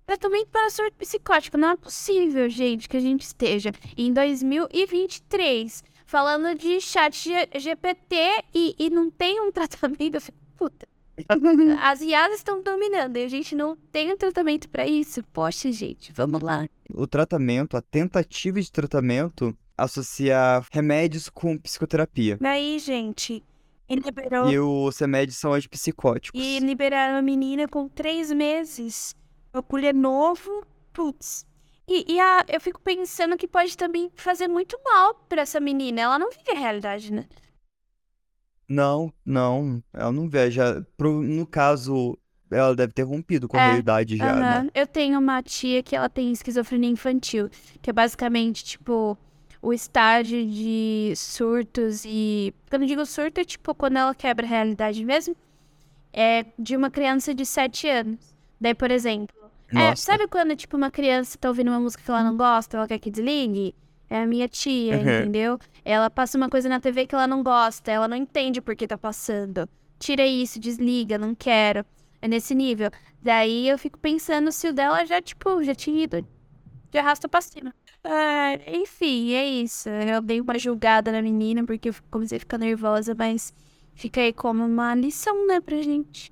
S2: Tratamento para surto psicótico. Não é possível, gente, que a gente esteja em 2023 falando de chat G- GPT e, e não tem um tratamento. Eu fico, puta. As IAs estão dominando e a gente não tem um tratamento para isso. Poxa, gente, vamos lá.
S1: O tratamento, a tentativa de tratamento, associar remédios com psicoterapia.
S2: Daí, gente, e liberou.
S1: E os remédios são antipsicóticos.
S2: E liberaram a menina com três meses. O culho é novo. Putz. E, e a- eu fico pensando que pode também fazer muito mal pra essa menina. Ela não vive a realidade, né?
S1: Não, não, ela não vê. Já, pro- no caso, ela deve ter rompido com a
S2: É,
S1: realidade já, né?
S2: Aham. Eu tenho uma tia que ela tem esquizofrenia infantil, que é basicamente, tipo, o estágio de surtos e. Quando eu digo surto, é tipo quando ela quebra a realidade mesmo. É de uma criança de 7 anos. Daí, por exemplo. É, sabe quando, tipo, uma criança tá ouvindo uma música que ela não gosta, ela quer que desligue? É a minha tia,
S1: Uhum.
S2: entendeu? Ela passa uma coisa na TV que ela não gosta, ela não entende por que tá passando. Tira isso, desliga, não quero. É nesse nível. Daí eu fico pensando se o dela já, tipo, já tinha ido. De arrasta pra cima. Ah, enfim, é isso. Eu dei uma julgada na menina porque eu comecei a ficar nervosa, mas fica aí como uma lição, né, pra gente.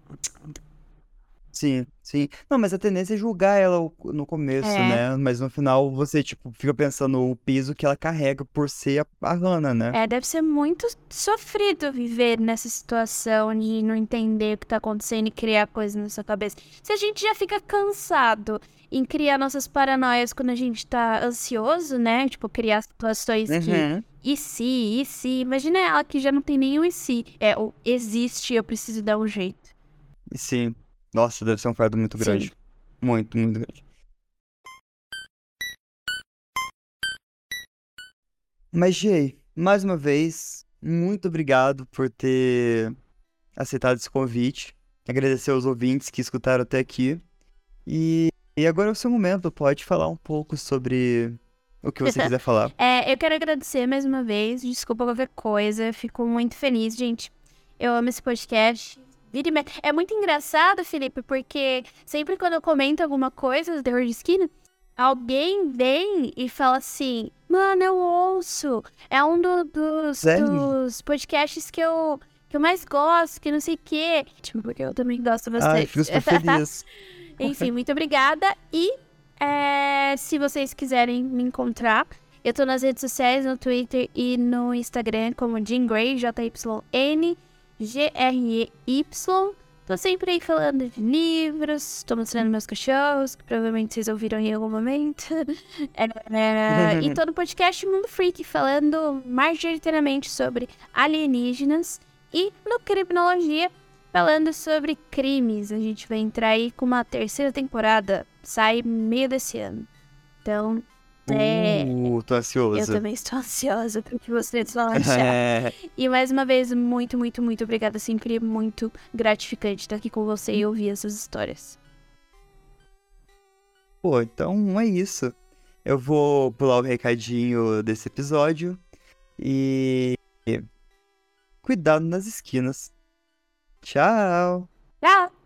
S1: Sim, sim. Não, mas a tendência é julgar ela o- no começo,
S2: É.
S1: né? Mas no final você, tipo, fica pensando o peso que ela carrega por ser a, a Hannah, né?
S2: É, deve ser muito sofrido viver nessa situação de não entender o que tá acontecendo e criar coisas na sua cabeça. Se a gente já fica cansado em criar nossas paranoias quando a gente tá ansioso, né? Tipo, criar situações que
S1: Uhum.
S2: e se, e se. Imagina ela que já não tem nenhum e se. É, o existe, eu preciso dar um jeito.
S1: Sim. Nossa, deve ser um fardo muito
S2: Sim.
S1: grande. Muito, muito grande. Mas, Jay, mais uma vez, muito obrigado por ter aceitado esse convite. Agradecer aos ouvintes que escutaram até aqui. E, e agora é o seu momento, pode falar um pouco sobre o que você quiser falar.
S2: É, eu quero agradecer mais uma vez. Desculpa qualquer coisa. Fico muito feliz, gente. Eu amo esse podcast. Vira. É muito engraçado, Felipe, porque sempre quando eu comento alguma coisa do terror de esquina, alguém vem e fala assim: Mano, eu ouço. É um do- dos, dos podcasts que eu, que eu mais gosto, que não sei o quê. Tipo, porque eu também gosto bastante.
S1: Ai, super feliz.
S2: Enfim, muito obrigada. E é, se vocês quiserem me encontrar, eu tô nas redes sociais, no Twitter e no Instagram, como Jean Grey, J-Y-N, G-R-E-Y. Tô sempre aí falando de livros, tô mostrando meus cachorros, que provavelmente vocês ouviram em algum momento. É, e tô no podcast Mundo Freak, falando majoritariamente sobre alienígenas. E no Criminologia, falando sobre crimes. A gente vai entrar aí com uma terceira temporada, sai meio desse ano. Então, é,
S1: Uh, tô ansioso.
S2: eu também estou ansiosa para o que vocês vão achar.
S1: É,
S2: E mais uma vez, muito, muito, muito obrigada. Sempre é muito gratificante estar aqui com você e ouvir essas histórias.
S1: Pô, então é isso. Eu vou pular o recadinho desse episódio e. Cuidado nas esquinas. Tchau!
S2: Tchau!